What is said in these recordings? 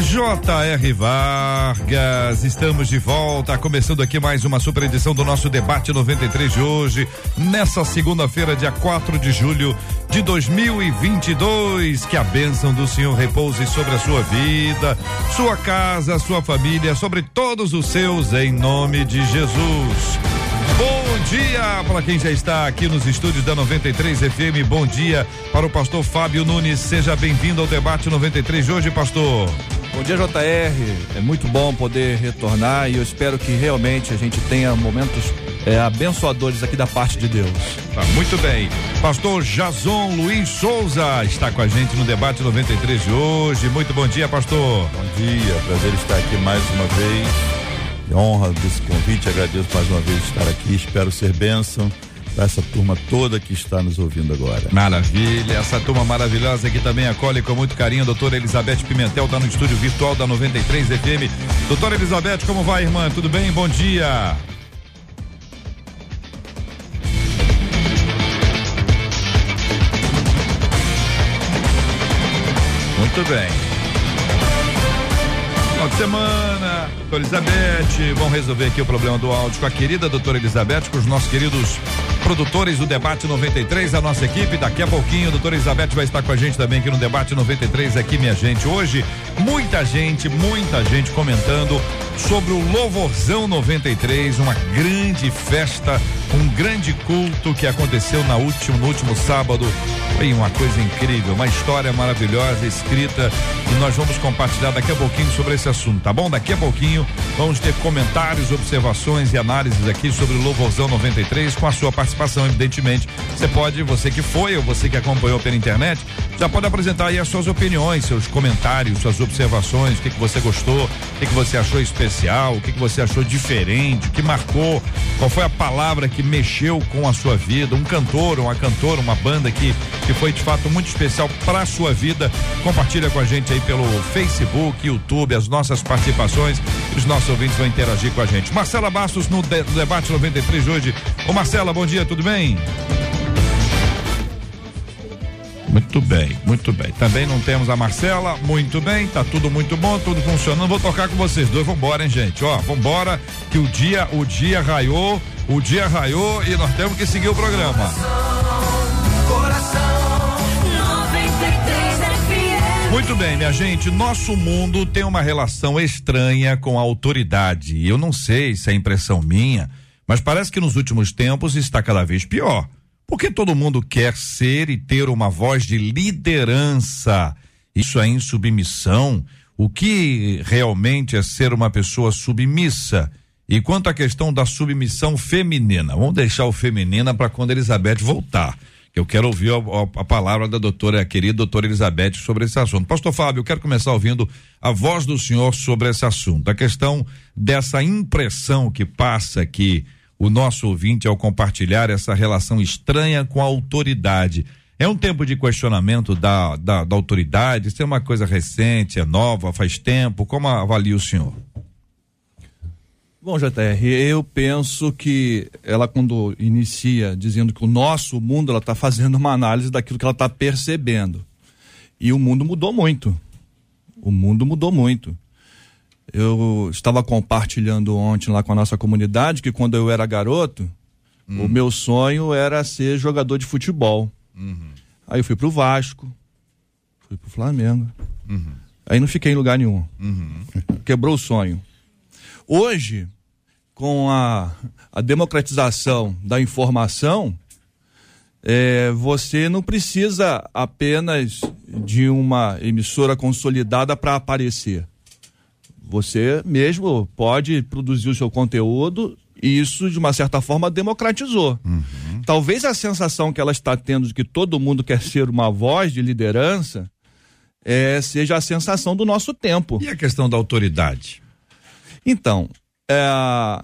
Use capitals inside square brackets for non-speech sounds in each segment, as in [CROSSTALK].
J.R. Vargas, estamos de volta, começando aqui mais uma super edição do nosso debate 93 de hoje, nessa segunda-feira, dia 4 de julho de 2022. Que a bênção do Senhor repouse sobre a sua vida, sua casa, sua família, sobre todos os seus, em nome de Jesus. Bom dia para quem já está aqui nos estúdios da 93 FM. Bom dia para o pastor Fábio Nunes. Seja bem-vindo ao debate 93 de hoje, pastor. Bom dia, JR. É muito bom poder retornar e eu espero que realmente a gente tenha momentos é, abençoadores aqui da parte de Deus. Tá, muito bem. Pastor Jason Luiz Souza está com a gente no debate 93 de hoje. Muito bom dia, pastor. Bom dia, prazer estar aqui mais uma vez. Honra desse convite, agradeço mais uma vez estar aqui. Espero ser bênção para essa turma toda que está nos ouvindo agora. Maravilha, essa turma maravilhosa que também acolhe com muito carinho a doutora Elizabeth Pimentel, está no estúdio virtual da 93 FM. Doutora Elizabeth, como vai, irmã? Tudo bem? Bom dia. Muito bem. Final de semana, doutora Elizabeth, vamos resolver aqui o problema do áudio com a querida doutora Elizabeth, com os nossos queridos produtores do Debate 93, a nossa equipe. Daqui a pouquinho, a doutora Elizabeth vai estar com a gente também aqui no Debate 93, aqui, minha gente. Hoje, muita gente, muita gente comentando sobre o Louvorzão 93, uma grande festa, um grande culto que aconteceu na último, no último sábado. Foi uma coisa incrível, uma história maravilhosa escrita e nós vamos compartilhar daqui a pouquinho sobre esse assunto, tá bom? Daqui a pouquinho vamos ter comentários, observações e análises aqui sobre o Louvorzão 93 com a sua participação, evidentemente. Você pode, você que foi ou você que acompanhou pela internet, já pode apresentar aí as suas opiniões, seus comentários, suas observações, o que, que você gostou, o que, que você achou especial, o que, que você achou diferente, o que marcou, qual foi a palavra que mexeu com a sua vida, um cantor, uma cantora, uma banda que, que foi de fato muito especial para a sua vida. Compartilha com a gente aí pelo Facebook, YouTube, as nossas participações. Os nossos ouvintes vão interagir com a gente. Marcela Bastos no, de, no debate 93 de hoje. Ô Marcela, bom dia, tudo bem? Muito bem, muito bem. Também não temos a Marcela, muito bem, tá tudo muito bom, tudo funcionando. Vou tocar com vocês dois, vambora, hein, gente? Ó, vambora, que o dia, o dia raiou, o dia raiou e nós temos que seguir o programa. Muito bem, minha gente. Nosso mundo tem uma relação estranha com a autoridade. Eu não sei se é impressão minha, mas parece que nos últimos tempos está cada vez pior. Porque todo mundo quer ser e ter uma voz de liderança. Isso é insubmissão. O que realmente é ser uma pessoa submissa? E quanto à questão da submissão feminina, vamos deixar o feminina para quando Elizabeth voltar. Eu quero ouvir a, a, a, palavra da doutora, a querida doutora Elizabeth, sobre esse assunto. Pastor Fábio, eu quero começar ouvindo a voz do senhor sobre esse assunto. A questão dessa impressão que passa que o nosso ouvinte ao compartilhar essa relação estranha com a autoridade. É um tempo de questionamento da, da, da autoridade? Isso é uma coisa recente, é nova, faz tempo? Como avalia o senhor? Bom, JR, eu penso que ela quando inicia dizendo que o nosso mundo, ela está fazendo uma análise daquilo que ela está percebendo. E o mundo mudou muito. O mundo mudou muito. Eu estava compartilhando ontem lá com a nossa comunidade que quando eu era garoto, hum. o meu sonho era ser jogador de futebol. Uhum. Aí eu fui pro Vasco, fui pro Flamengo. Uhum. Aí não fiquei em lugar nenhum. Uhum. [LAUGHS] Quebrou o sonho. Hoje, com a, a democratização da informação, é, você não precisa apenas de uma emissora consolidada para aparecer. Você mesmo pode produzir o seu conteúdo e isso, de uma certa forma, democratizou. Uhum. Talvez a sensação que ela está tendo de que todo mundo quer ser uma voz de liderança é, seja a sensação do nosso tempo. E a questão da autoridade? Então, é,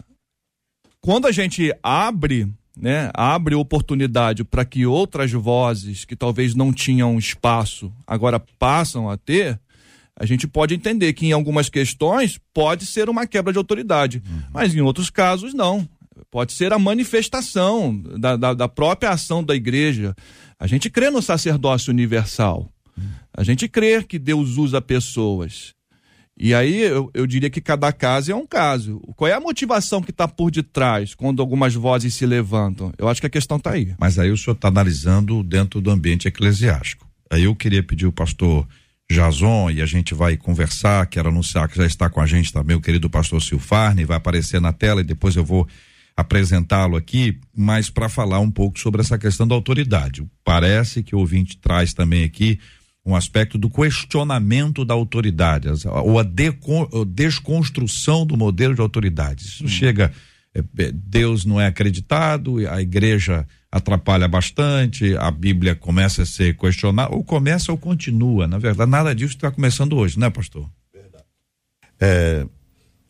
quando a gente abre, né, abre oportunidade para que outras vozes que talvez não tinham espaço agora passam a ter, a gente pode entender que em algumas questões pode ser uma quebra de autoridade, uhum. mas em outros casos não. Pode ser a manifestação da, da, da própria ação da igreja. A gente crê no sacerdócio universal. A gente crê que Deus usa pessoas. E aí eu, eu diria que cada caso é um caso. Qual é a motivação que está por detrás quando algumas vozes se levantam? Eu acho que a questão está aí. Mas aí o senhor está analisando dentro do ambiente eclesiástico. Aí eu queria pedir o pastor Jason e a gente vai conversar, quero anunciar que já está com a gente também o querido pastor Silfarne, vai aparecer na tela e depois eu vou apresentá-lo aqui, mas para falar um pouco sobre essa questão da autoridade. Parece que o ouvinte traz também aqui um aspecto do questionamento da autoridade, ou a desconstrução do modelo de autoridade. Isso hum. chega, é, é, Deus não é acreditado, a igreja atrapalha bastante, a Bíblia começa a ser questionada, ou começa ou continua. Na verdade, nada disso está começando hoje, né, pastor? Verdade. É,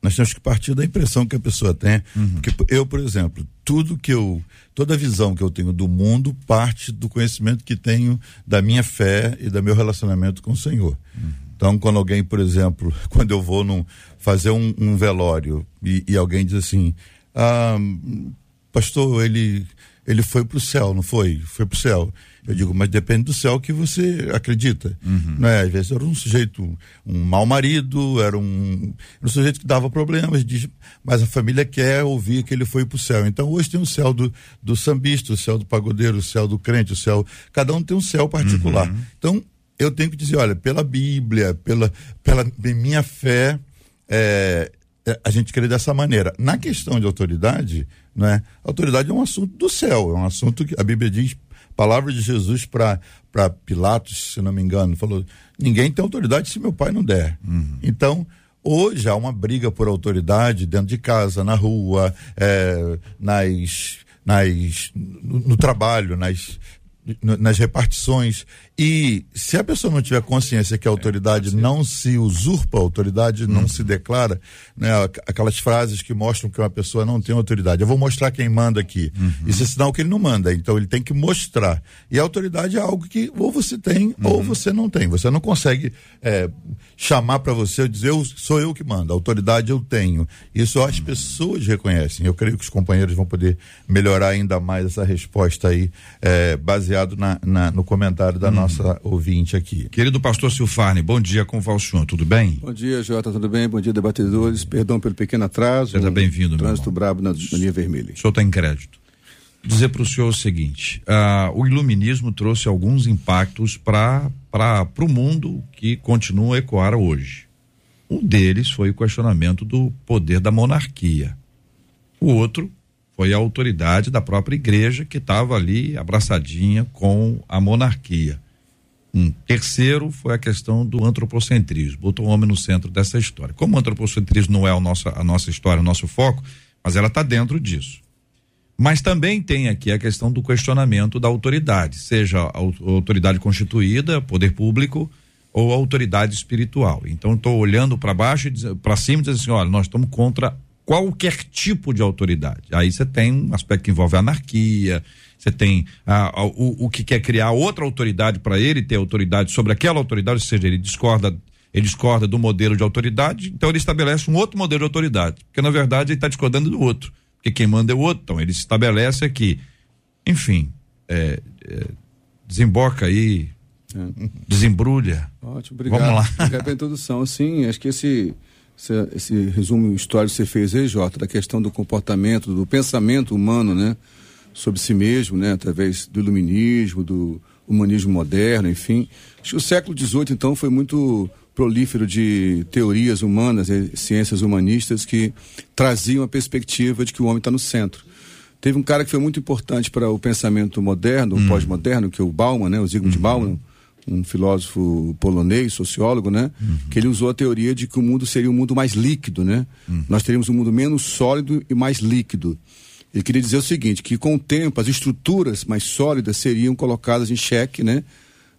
nós temos que partir da impressão que a pessoa tem. Uhum. Porque eu, por exemplo, tudo que eu, toda a visão que eu tenho do mundo parte do conhecimento que tenho da minha fé e do meu relacionamento com o Senhor. Uhum. Então, quando alguém, por exemplo, [LAUGHS] quando eu vou num, fazer um, um velório e, e, alguém diz assim, ah, pastor, ele, ele foi para o céu, não foi? Foi para o céu. Eu digo, mas depende do céu que você acredita. Uhum. Né? Às vezes era um sujeito, um mau marido, era um, um sujeito que dava problemas, diz, mas a família quer ouvir que ele foi para o céu. Então hoje tem o céu do, do sambista, o céu do pagodeiro, o céu do crente, o céu. Cada um tem um céu particular. Uhum. Então eu tenho que dizer, olha, pela Bíblia, pela, pela minha fé, é, é a gente crê dessa maneira. Na questão de autoridade, né, autoridade é um assunto do céu, é um assunto que a Bíblia diz palavra de Jesus para Pilatos, se não me engano, falou: ninguém tem autoridade se meu pai não der. Uhum. Então, hoje há uma briga por autoridade dentro de casa, na rua, é, nas, nas, no, no trabalho, nas, nas repartições. E se a pessoa não tiver consciência que a autoridade é, não se usurpa, a autoridade não uhum. se declara, né, aquelas frases que mostram que uma pessoa não tem autoridade. Eu vou mostrar quem manda aqui. Uhum. Isso é sinal que ele não manda. Então ele tem que mostrar. E a autoridade é algo que ou você tem uhum. ou você não tem. Você não consegue é, chamar para você e dizer eu, sou eu que mando. A autoridade eu tenho. Isso as uhum. pessoas reconhecem. Eu creio que os companheiros vão poder melhorar ainda mais essa resposta aí, é, baseado na, na, no comentário da nossa nossa ouvinte aqui. Querido pastor Silfarne, bom dia com o senhor, tudo bem? Bom dia, Jota, tudo bem? Bom dia, debatedores. Perdão pelo pequeno atraso. Seja bem-vindo, meu Trânsito brabo na, na, linha vermelha. O senhor está em crédito. Dizer para o senhor o seguinte: uh, o iluminismo trouxe alguns impactos para o mundo que continua a ecoar hoje. Um deles foi o questionamento do poder da monarquia. O outro foi a autoridade da própria igreja que estava ali abraçadinha com a monarquia. Um terceiro foi a questão do antropocentrismo, botou o homem no centro dessa história. Como o antropocentrismo não é a nossa, a nossa história, o nosso foco, mas ela está dentro disso. Mas também tem aqui a questão do questionamento da autoridade, seja a autoridade constituída, poder público ou autoridade espiritual. Então estou olhando para baixo e para cima e dizendo assim, olha, nós estamos contra qualquer tipo de autoridade. Aí você tem um aspecto que envolve anarquia, você tem ah, o, o que quer criar outra autoridade para ele ter autoridade sobre aquela autoridade, ou seja, ele discorda ele discorda do modelo de autoridade, então ele estabelece um outro modelo de autoridade, porque na verdade ele está discordando do outro, porque quem manda é o outro, então ele se estabelece aqui, enfim, é, é, desemboca aí, é. desembrulha. Ótimo, obrigado. Vamos lá. Obrigado pela introdução, sim, acho que esse esse, esse resumo histórico que você fez aí, Jota, da questão do comportamento, do pensamento humano, né? Sobre si mesmo, né? Através do iluminismo, do humanismo moderno, enfim. Acho que o século XVIII, então, foi muito prolífero de teorias humanas, ciências humanistas que traziam a perspectiva de que o homem está no centro. Teve um cara que foi muito importante para o pensamento moderno, hum. pós-moderno, que é o Bauman, né? O Zygmunt uhum. Bauman, um filósofo polonês, sociólogo, né? Uhum. Que ele usou a teoria de que o mundo seria um mundo mais líquido, né? Uhum. Nós teríamos um mundo menos sólido e mais líquido. Ele queria dizer o seguinte, que com o tempo as estruturas mais sólidas seriam colocadas em xeque, né?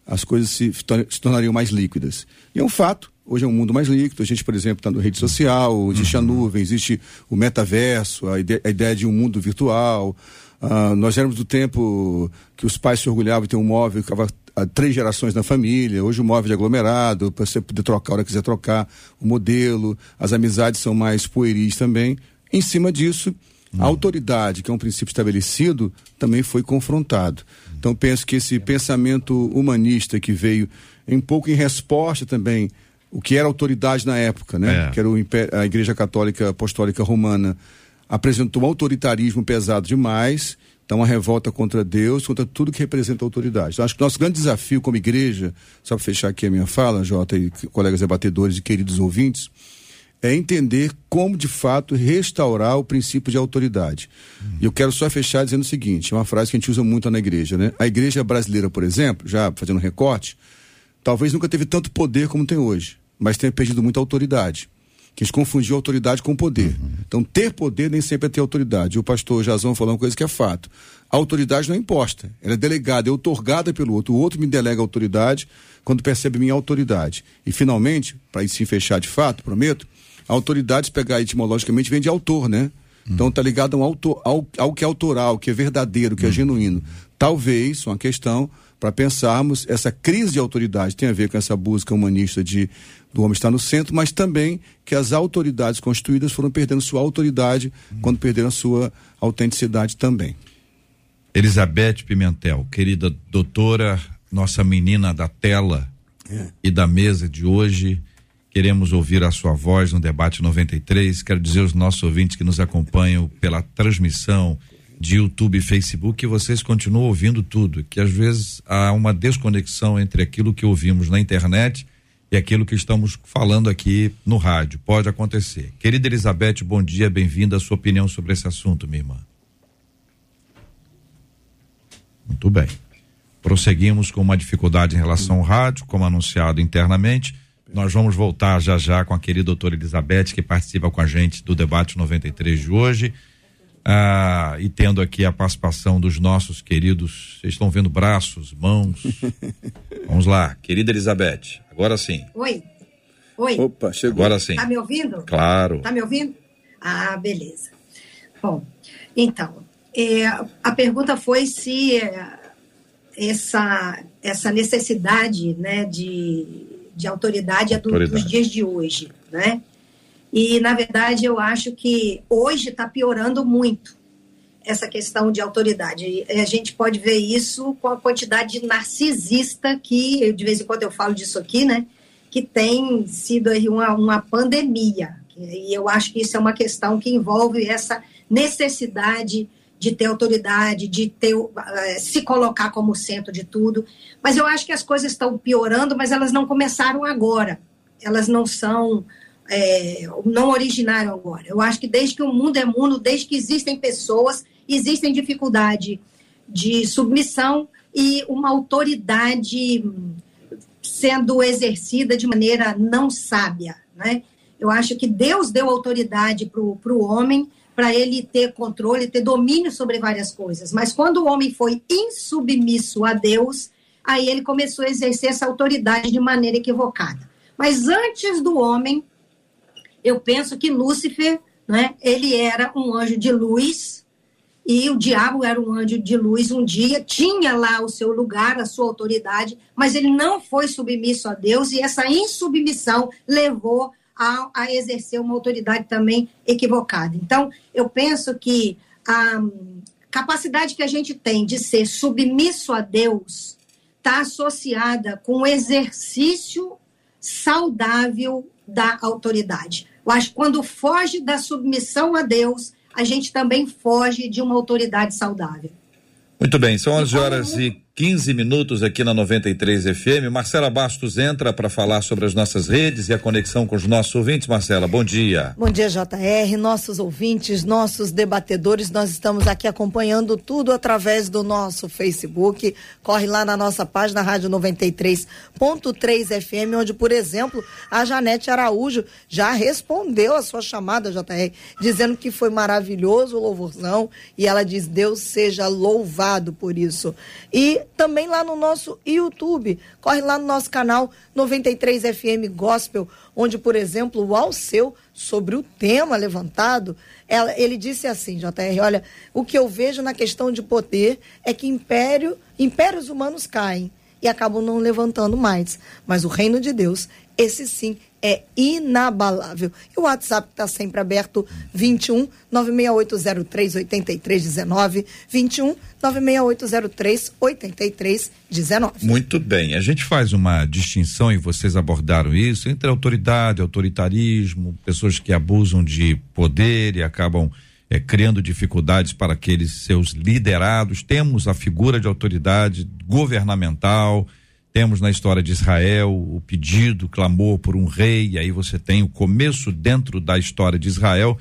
As coisas se, se tornariam mais líquidas. E é um fato. Hoje é um mundo mais líquido. A gente, por exemplo, está no rede social, existe a nuvem, existe o metaverso, a ideia, a ideia de um mundo virtual. Uh, nós éramos do tempo que os pais se orgulhavam de ter um móvel que ficava três gerações na família. Hoje o móvel de aglomerado, para você poder trocar a hora que quiser trocar, o modelo, as amizades são mais pueris também. Em cima disso, a autoridade, que é um princípio estabelecido, também foi confrontado. Então penso que esse pensamento humanista que veio em pouco em resposta também o que era autoridade na época, né? É. Que era o, a Igreja Católica Apostólica Romana apresentou um autoritarismo pesado demais, então uma revolta contra Deus, contra tudo que representa autoridade. Então, acho que nosso grande desafio como igreja, só para fechar aqui a minha fala, Jota e colegas debatedores e queridos ouvintes, é entender como de fato restaurar o princípio de autoridade. E eu quero só fechar dizendo o seguinte, uma frase que a gente usa muito na igreja, né? A igreja brasileira, por exemplo, já fazendo recorte, talvez nunca teve tanto poder como tem hoje, mas tenha perdido muita autoridade que eles confundiam autoridade com poder. Uhum. Então, ter poder nem sempre é ter autoridade. O pastor Jazão falou uma coisa que é fato. A autoridade não é imposta, ela é delegada, é otorgada pelo outro. O outro me delega autoridade quando percebe minha autoridade. E, finalmente, para se fechar de fato, prometo, a autoridade, se pegar etimologicamente, vem de autor, né? Então, está ligado ao, autor, ao, ao que é autoral, que é verdadeiro, que é uhum. genuíno. Talvez, uma questão para pensarmos, essa crise de autoridade tem a ver com essa busca humanista de do homem estar no centro, mas também que as autoridades constituídas foram perdendo sua autoridade hum. quando perderam a sua autenticidade também. Elizabeth Pimentel, querida doutora, nossa menina da tela é. e da mesa de hoje, queremos ouvir a sua voz no debate 93. Quero dizer aos nossos ouvintes que nos acompanham pela transmissão de YouTube e Facebook que vocês continuam ouvindo tudo, que às vezes há uma desconexão entre aquilo que ouvimos na internet e aquilo que estamos falando aqui no rádio. Pode acontecer. Querida Elizabeth, bom dia, bem-vinda. A sua opinião sobre esse assunto, minha irmã. Muito bem. Prosseguimos com uma dificuldade em relação ao rádio, como anunciado internamente. Nós vamos voltar já já com a querida doutora Elizabeth, que participa com a gente do debate 93 de hoje. Ah, e tendo aqui a participação dos nossos queridos, vocês estão vendo braços, mãos. [LAUGHS] Vamos lá, querida Elizabeth, agora sim. Oi. Oi. Opa, chegou. Agora sim. Tá me ouvindo? Claro. Tá me ouvindo? Ah, beleza. Bom, então, é, a pergunta foi se é, essa, essa necessidade né, de, de autoridade é do, autoridade. dos dias de hoje, né? E, na verdade, eu acho que hoje está piorando muito essa questão de autoridade. A gente pode ver isso com a quantidade de narcisista que, de vez em quando eu falo disso aqui, né? Que tem sido uma, uma pandemia. E eu acho que isso é uma questão que envolve essa necessidade de ter autoridade, de ter, uh, se colocar como centro de tudo. Mas eu acho que as coisas estão piorando, mas elas não começaram agora. Elas não são é, não originaram agora. Eu acho que desde que o mundo é mundo, desde que existem pessoas, existem dificuldade de submissão e uma autoridade sendo exercida de maneira não sábia, né? Eu acho que Deus deu autoridade para o homem para ele ter controle, ter domínio sobre várias coisas. Mas quando o homem foi insubmisso a Deus, aí ele começou a exercer essa autoridade de maneira equivocada. Mas antes do homem, eu penso que Lúcifer, né, ele era um anjo de luz e o diabo era um anjo de luz um dia, tinha lá o seu lugar, a sua autoridade, mas ele não foi submisso a Deus e essa insubmissão levou a, a exercer uma autoridade também equivocada. Então, eu penso que a capacidade que a gente tem de ser submisso a Deus está associada com o exercício saudável da autoridade. Eu acho que quando foge da submissão a Deus, a gente também foge de uma autoridade saudável. Muito bem, são 11 horas e 15 minutos aqui na 93 FM. Marcela Bastos entra para falar sobre as nossas redes e a conexão com os nossos ouvintes. Marcela, bom dia. Bom dia, JR, nossos ouvintes, nossos debatedores. Nós estamos aqui acompanhando tudo através do nosso Facebook. Corre lá na nossa página Rádio 93.3 FM, onde, por exemplo, a Janete Araújo já respondeu a sua chamada, JR, dizendo que foi maravilhoso o louvorzão e ela diz: Deus seja louvado por isso. E também lá no nosso YouTube. Corre lá no nosso canal 93 FM Gospel, onde, por exemplo, o Alceu, sobre o tema levantado, ele disse assim, JR, olha, o que eu vejo na questão de poder é que império, impérios humanos caem e acabam não levantando mais. Mas o reino de Deus, esse sim, é inabalável. E o WhatsApp está sempre aberto, 21 96803 8319, 21 96803 8319. Muito bem. A gente faz uma distinção, e vocês abordaram isso, entre autoridade, autoritarismo, pessoas que abusam de poder e acabam é, criando dificuldades para aqueles seus liderados. Temos a figura de autoridade governamental, temos na história de Israel o pedido, o clamor por um rei, e aí você tem o começo dentro da história de Israel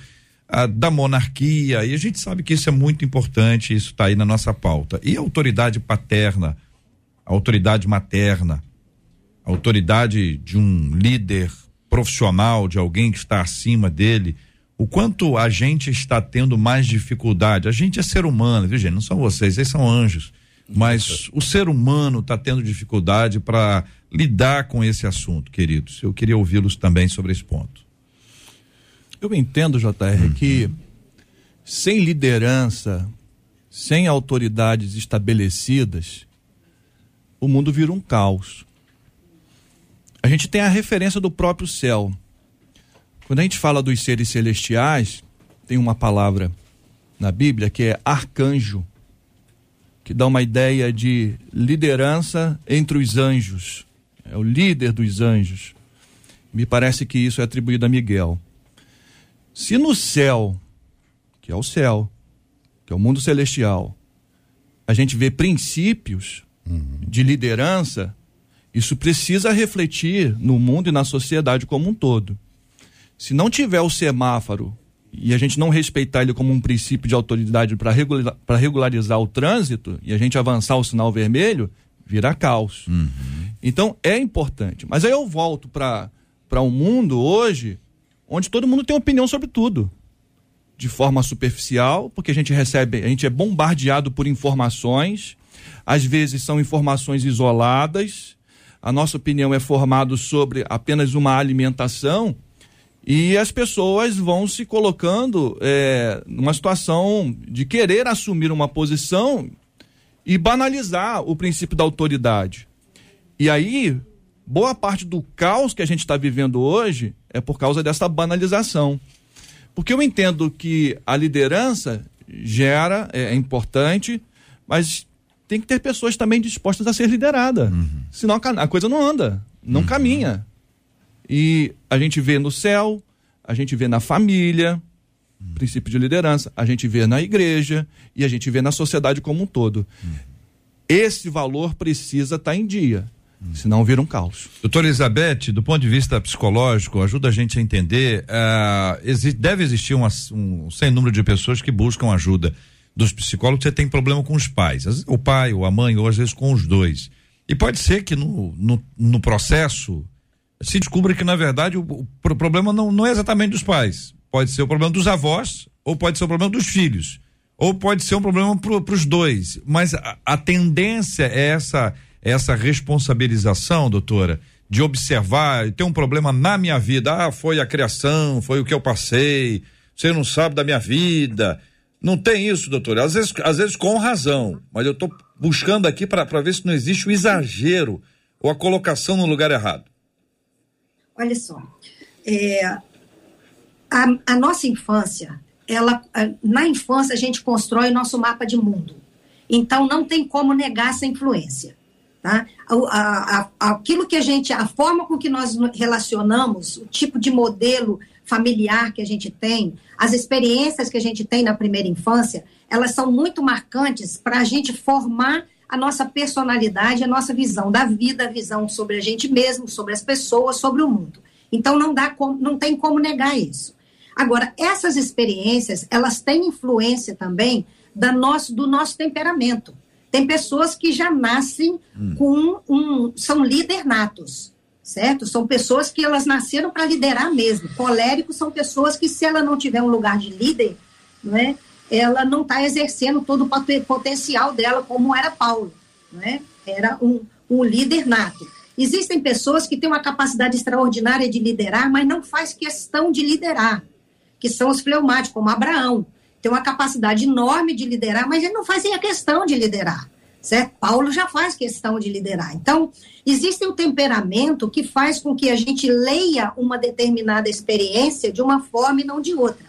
a, da monarquia, e a gente sabe que isso é muito importante, isso está aí na nossa pauta. E a autoridade paterna, a autoridade materna, a autoridade de um líder profissional, de alguém que está acima dele, o quanto a gente está tendo mais dificuldade. A gente é ser humano, viu, gente? Não são vocês, vocês são anjos. Mas o ser humano está tendo dificuldade para lidar com esse assunto, queridos. Eu queria ouvi-los também sobre esse ponto. Eu entendo, JR, uhum. que sem liderança, sem autoridades estabelecidas, o mundo vira um caos. A gente tem a referência do próprio céu. Quando a gente fala dos seres celestiais, tem uma palavra na Bíblia que é arcanjo, que dá uma ideia de liderança entre os anjos. É o líder dos anjos. Me parece que isso é atribuído a Miguel. Se no céu, que é o céu, que é o mundo celestial, a gente vê princípios uhum. de liderança, isso precisa refletir no mundo e na sociedade como um todo. Se não tiver o semáforo e a gente não respeitar ele como um princípio de autoridade para regular, regularizar o trânsito e a gente avançar o sinal vermelho, vira caos. Uhum. Então é importante. Mas aí eu volto para um mundo hoje onde todo mundo tem opinião sobre tudo. De forma superficial, porque a gente recebe, a gente é bombardeado por informações, às vezes são informações isoladas, a nossa opinião é formada sobre apenas uma alimentação e as pessoas vão se colocando é, numa situação de querer assumir uma posição e banalizar o princípio da autoridade. E aí, boa parte do caos que a gente está vivendo hoje é por causa dessa banalização. Porque eu entendo que a liderança gera, é, é importante, mas tem que ter pessoas também dispostas a ser liderada. Uhum. Senão a coisa não anda, não uhum. caminha. E a gente vê no céu, a gente vê na família, hum. princípio de liderança, a gente vê na igreja e a gente vê na sociedade como um todo. Hum. Esse valor precisa estar tá em dia. Hum. Senão vira um caos. Doutora Elizabeth, do ponto de vista psicológico, ajuda a gente a entender. Uh, deve existir um, um sem número de pessoas que buscam ajuda dos psicólogos. Você tem problema com os pais, o pai ou a mãe, ou às vezes com os dois. E pode ser que no, no, no processo se descubra que, na verdade, o, o, problema não, não é exatamente dos pais. Pode ser o problema dos avós, ou pode ser o problema dos filhos, ou pode ser um problema para os dois. Mas a, a, tendência é essa, essa responsabilização, doutora, de observar, tem um problema na minha vida. Ah, foi a criação, foi o que eu passei, você não sabe da minha vida. Não tem isso, doutora. Às vezes, às vezes com razão, mas eu estou buscando aqui para ver se não existe o exagero ou a colocação no lugar errado. Olha só, é, a, a, nossa infância, ela, na infância a gente constrói nosso mapa de mundo. Então não tem como negar essa influência. Tá? A, a, aquilo que a gente, a forma com que nós relacionamos, o tipo de modelo familiar que a gente tem, as experiências que a gente tem na primeira infância, elas são muito marcantes para a gente formar a nossa personalidade, a nossa visão da vida, a visão sobre a gente mesmo, sobre as pessoas, sobre o mundo. Então não dá como, não tem como negar isso. Agora, essas experiências, elas têm influência também da nosso, do nosso temperamento. Tem pessoas que já nascem hum. com um, são líder natos, certo? São pessoas que elas nasceram para liderar mesmo. Coléricos são pessoas que se ela não tiver um lugar de líder, né, ela não está exercendo todo o potencial dela, como era Paulo. né? era um, um líder nato. Existem pessoas que têm uma capacidade extraordinária de liderar, mas não faz questão de liderar, que são os fleumáticos, como Abraão. Tem uma capacidade enorme de liderar, mas ele não fazia questão de liderar. Certo? Paulo já faz questão de liderar. Então, existe um temperamento que faz com que a gente leia uma determinada experiência de uma forma e não de outra.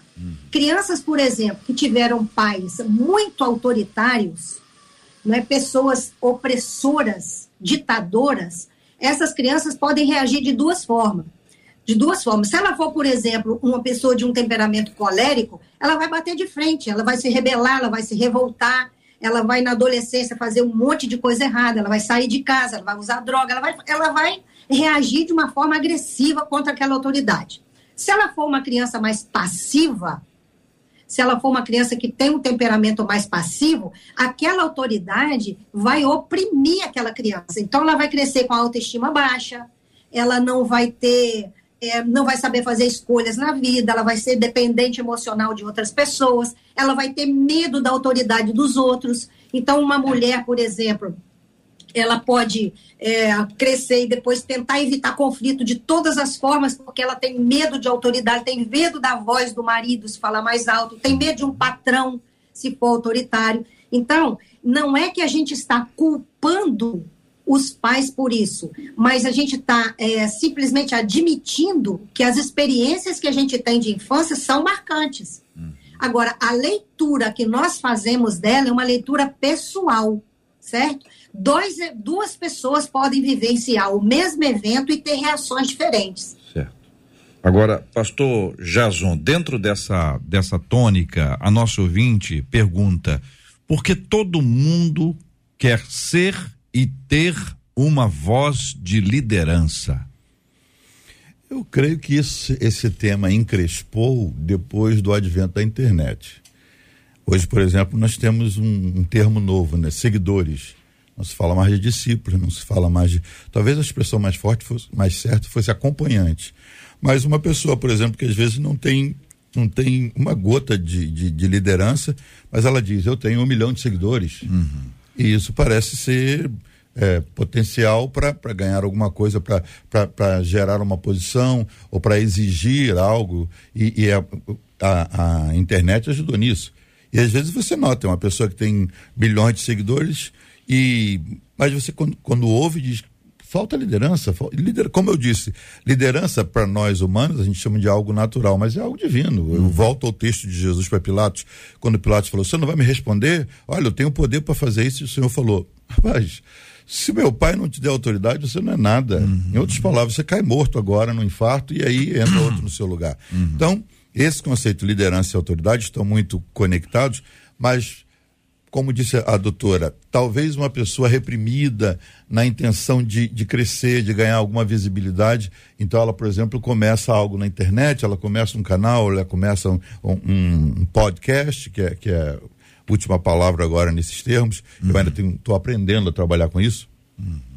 Crianças, por exemplo, que tiveram pais muito autoritários, é pessoas opressoras, ditadoras, essas crianças podem reagir de duas formas. De duas formas. Se ela for, por exemplo, uma pessoa de um temperamento colérico, ela vai bater de frente, ela vai se rebelar, ela vai se revoltar, ela vai na adolescência fazer um monte de coisa errada, ela vai sair de casa, ela vai usar droga, ela vai, ela vai reagir de uma forma agressiva contra aquela autoridade. Se ela for uma criança mais passiva, se ela for uma criança que tem um temperamento mais passivo, aquela autoridade vai oprimir aquela criança. Então, ela vai crescer com a autoestima baixa, ela não vai ter, é, não vai saber fazer escolhas na vida, ela vai ser dependente emocional de outras pessoas, ela vai ter medo da autoridade dos outros. Então, uma mulher, por exemplo, ela pode é, crescer e depois tentar evitar conflito de todas as formas, porque ela tem medo de autoridade, tem medo da voz do marido se falar mais alto, tem medo de um patrão se for autoritário. Então, não é que a gente está culpando os pais por isso, mas a gente está é, simplesmente admitindo que as experiências que a gente tem de infância são marcantes. Hum. Agora, a leitura que nós fazemos dela é uma leitura pessoal, certo? Dois, duas pessoas podem vivenciar o mesmo evento e ter reações diferentes. Certo. Agora, pastor Jason, dentro dessa, dessa tônica, a nossa ouvinte pergunta: por que todo mundo quer ser e ter uma voz de liderança? Eu creio que isso, esse tema encrespou depois do advento da internet. Hoje, por exemplo, nós temos um, um termo novo, né? Seguidores. Não se fala mais de discípulos, não se fala mais de. Talvez a expressão mais forte, fosse, mais certa, fosse acompanhante. Mas uma pessoa, por exemplo, que às vezes não tem, não tem uma gota de, de, de liderança, mas ela diz: Eu tenho um milhão de seguidores. Uhum. E isso parece ser é, potencial para ganhar alguma coisa, para gerar uma posição ou para exigir algo. E, e a, a, a, internet ajudou nisso. E às vezes você nota, uma pessoa que tem bilhões de seguidores e, mas você, quando, quando ouve, diz: falta liderança. Falta, lider, como eu disse, liderança para nós humanos, a gente chama de algo natural, mas é algo divino. Eu uhum. volto ao texto de Jesus para Pilatos, quando Pilatos falou: Você não vai me responder? Olha, eu tenho poder para fazer isso. E o Senhor falou: Rapaz. Se meu pai não te der autoridade, você não é nada. Uhum. Em outras palavras, você cai morto agora no infarto e aí entra outro no seu lugar. Uhum. Então, esse conceito de liderança e autoridade estão muito conectados, mas como disse a doutora, talvez uma pessoa reprimida na intenção de, de crescer, de ganhar alguma visibilidade, então ela, por exemplo, começa algo na internet, ela começa um canal, ela começa um, um, um podcast, que é, que é a última palavra agora nesses termos, uhum. eu ainda estou aprendendo a trabalhar com isso. Uhum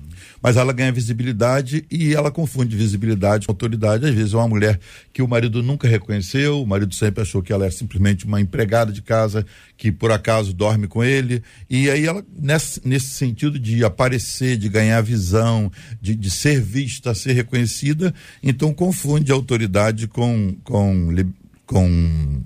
mas ela ganha visibilidade e ela confunde visibilidade com autoridade. Às vezes é uma mulher que o marido nunca reconheceu, o marido sempre achou que ela é simplesmente uma empregada de casa que por acaso dorme com ele. E aí ela, nesse, nesse sentido de aparecer, de ganhar visão, de, de ser vista, ser reconhecida, então confunde autoridade com, com, com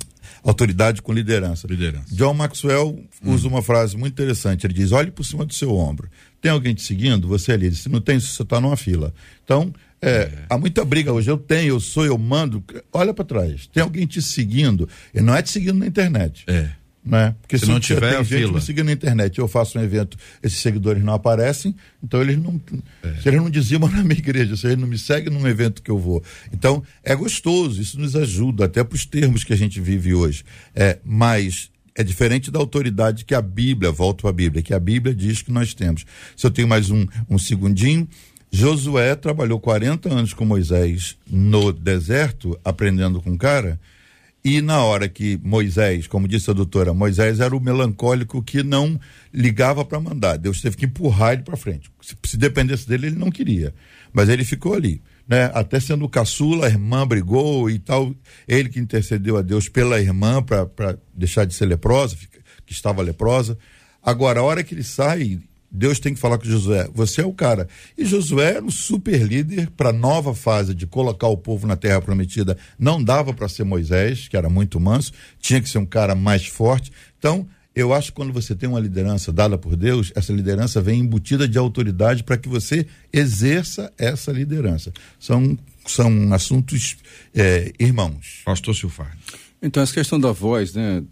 autoridade com liderança. liderança. John Maxwell usa hum. uma frase muito interessante. Ele diz: olhe por cima do seu ombro. Tem alguém te seguindo? Você é líder. Se não tem, você está numa fila. Então, é, é. há muita briga hoje. Eu tenho, eu sou, eu mando. Olha para trás. Tem alguém te seguindo. Ele não é te seguindo na internet. É. Né? Porque se, se não tiver tem a gente fila. me seguindo na internet, eu faço um evento, esses seguidores não aparecem, então eles não. É. Se eles não dizimam [LAUGHS] na minha igreja, se eles não me seguem num evento que eu vou. Então, é gostoso, isso nos ajuda, até para os termos que a gente vive hoje. É, mas é diferente da autoridade que a Bíblia, volto para a Bíblia, que a Bíblia diz que nós temos. Se eu tenho mais um, um segundinho, Josué trabalhou 40 anos com Moisés no deserto, aprendendo com o cara, e na hora que Moisés, como disse a doutora, Moisés era o melancólico que não ligava para mandar. Deus teve que empurrar ele para frente. Se, se dependesse dele, ele não queria. Mas ele ficou ali né? Até sendo caçula, a irmã brigou e tal. Ele que intercedeu a Deus pela irmã para deixar de ser leprosa, que estava leprosa. Agora, a hora que ele sai Deus tem que falar com Josué: você é o cara. E Josué era o super líder para a nova fase de colocar o povo na terra prometida. Não dava para ser Moisés, que era muito manso, tinha que ser um cara mais forte. Então, eu acho que quando você tem uma liderança dada por Deus, essa liderança vem embutida de autoridade para que você exerça essa liderança. São, são assuntos é, irmãos. Pastor Silfar. Então, essa questão da voz, né?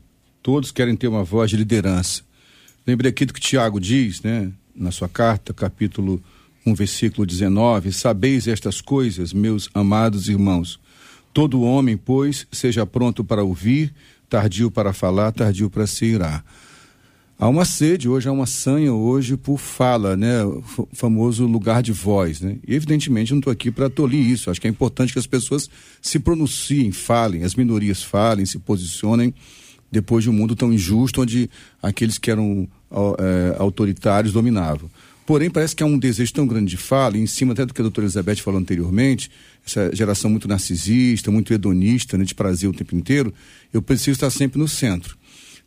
Todos querem ter uma voz de liderança. Lembrei aqui do que Tiago diz, né? Na sua carta, capítulo 1, versículo 19: Sabeis estas coisas, meus amados irmãos. Todo homem, pois, seja pronto para ouvir, tardio para falar, tardio para se irar. Há uma sede hoje, há uma sanha hoje por fala, né? O famoso lugar de voz, né? E evidentemente não estou aqui para tolir isso. Acho que é importante que as pessoas se pronunciem, falem, as minorias falem, se posicionem depois de um mundo tão injusto onde aqueles que eram é, autoritários dominavam. Porém, parece que há um desejo tão grande de fala, em cima até do que a doutora Elizabeth falou anteriormente, essa geração muito narcisista, muito hedonista, né, de prazer o tempo inteiro, eu preciso estar sempre no centro.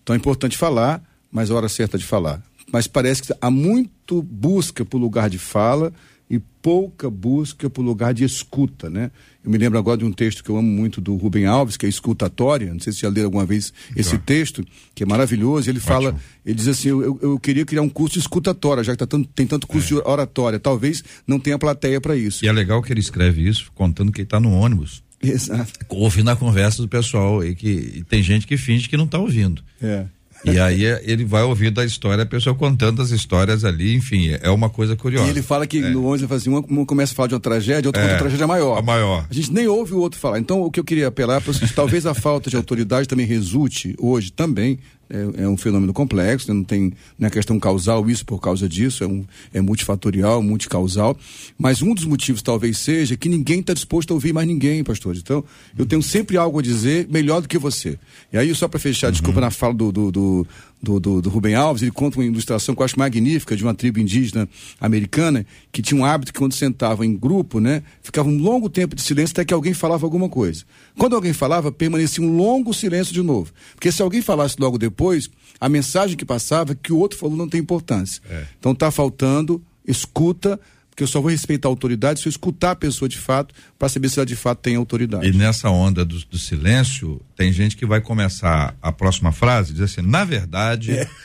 Então é importante falar, mas a hora certa de falar. Mas parece que há muito busca por lugar de fala e pouca busca por lugar de escuta, né? Eu me lembro agora de um texto que eu amo muito do Rubem Alves, que é Escutatória, não sei se já leram alguma vez esse claro. texto, que é maravilhoso, ele Ótimo. fala, ele diz assim, eu, eu queria criar um curso de escutatória, já que tá tanto, tem tanto curso é. de oratória, talvez não tenha plateia para isso. E é legal que ele escreve isso contando que ele está no ônibus. Exato. Ouvindo a conversa do pessoal e que e tem gente que finge que não está ouvindo. É. E aí é, ele vai ouvindo a história, a pessoa contando as histórias ali, enfim, é uma coisa curiosa. E ele fala que é. no 11 assim, um começa a falar de uma tragédia, outro é, conta uma tragédia maior. A maior. A gente nem ouve o outro falar. Então, o que eu queria apelar para talvez a falta de autoridade também resulte hoje também é, é, um fenômeno complexo, né? não tem não é questão causal isso por causa disso, é, um, é multifatorial, multicausal, mas um dos motivos talvez seja que ninguém está disposto a ouvir mais ninguém, pastor. Então, eu tenho sempre algo a dizer melhor do que você. E aí, só para fechar, uhum. desculpa na fala do, do, do do, do, do, Rubem Alves, ele conta uma ilustração que eu acho magnífica de uma tribo indígena americana que tinha um hábito que quando sentava em grupo, né, ficava um longo tempo de silêncio até que alguém falava alguma coisa. Quando alguém falava, permanecia um longo silêncio de novo. Porque se alguém falasse logo depois, a mensagem que passava que o outro falou não tem importância. É. Então está faltando escuta porque eu só vou respeitar a autoridade se eu escutar a pessoa de fato para saber se ela de fato tem autoridade. E nessa onda do, do, silêncio, tem gente que vai começar a próxima frase diz assim, na verdade. É. [LAUGHS]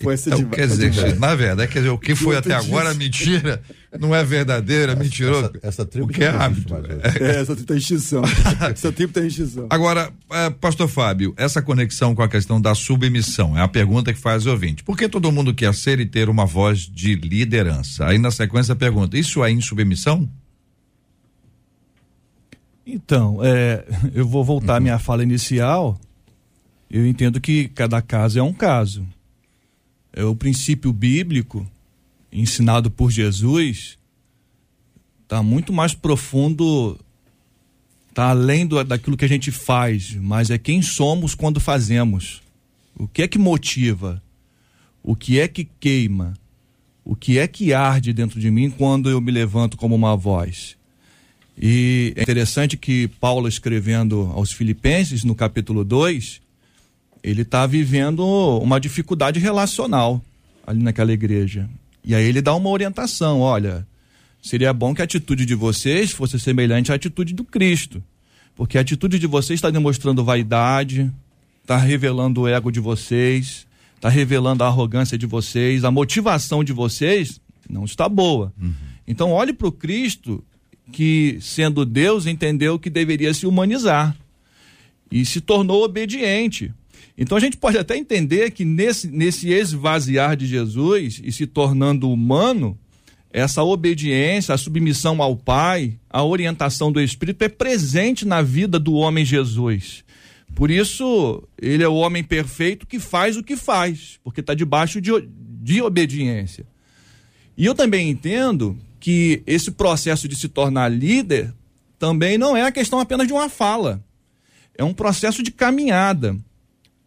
Então, quer dizer, na verdade, quer dizer, o que foi até agora mentira, [LAUGHS] não é verdadeira, mentirou. Essa, essa tribo o que é hábito. É, essa tribo tem extinção. [LAUGHS] essa tribo tem extinção. Agora, é, pastor Fábio, essa conexão com a questão da submissão é a pergunta que faz o ouvinte. Por que todo mundo quer ser e ter uma voz de liderança? Aí na sequência a pergunta, isso é insubmissão? Então, é, eu vou voltar à minha fala inicial. Eu entendo que cada caso é um caso é, o princípio bíblico ensinado por Jesus está muito mais profundo, está além do, daquilo que a gente faz, mas é quem somos quando fazemos. O que é que motiva? O que é que queima? O que é que arde dentro de mim quando eu me levanto como uma voz? E é interessante que Paulo, escrevendo aos Filipenses, no capítulo 2, ele está vivendo uma dificuldade relacional ali naquela igreja. E aí ele dá uma orientação: olha, seria bom que a atitude de vocês fosse semelhante à atitude do Cristo. Porque a atitude de vocês está demonstrando vaidade, está revelando o ego de vocês, está revelando a arrogância de vocês, a motivação de vocês não está boa. Uhum. Então olhe para o Cristo que, sendo Deus, entendeu que deveria se humanizar e se tornou obediente. Então a gente pode até entender que nesse, nesse esvaziar de Jesus e se tornando humano, essa obediência, a submissão ao Pai, a orientação do Espírito é presente na vida do homem Jesus. Por isso, ele é o homem perfeito que faz o que faz, porque está debaixo de, de obediência. E eu também entendo que esse processo de se tornar líder também não é a questão apenas de uma fala, é um processo de caminhada.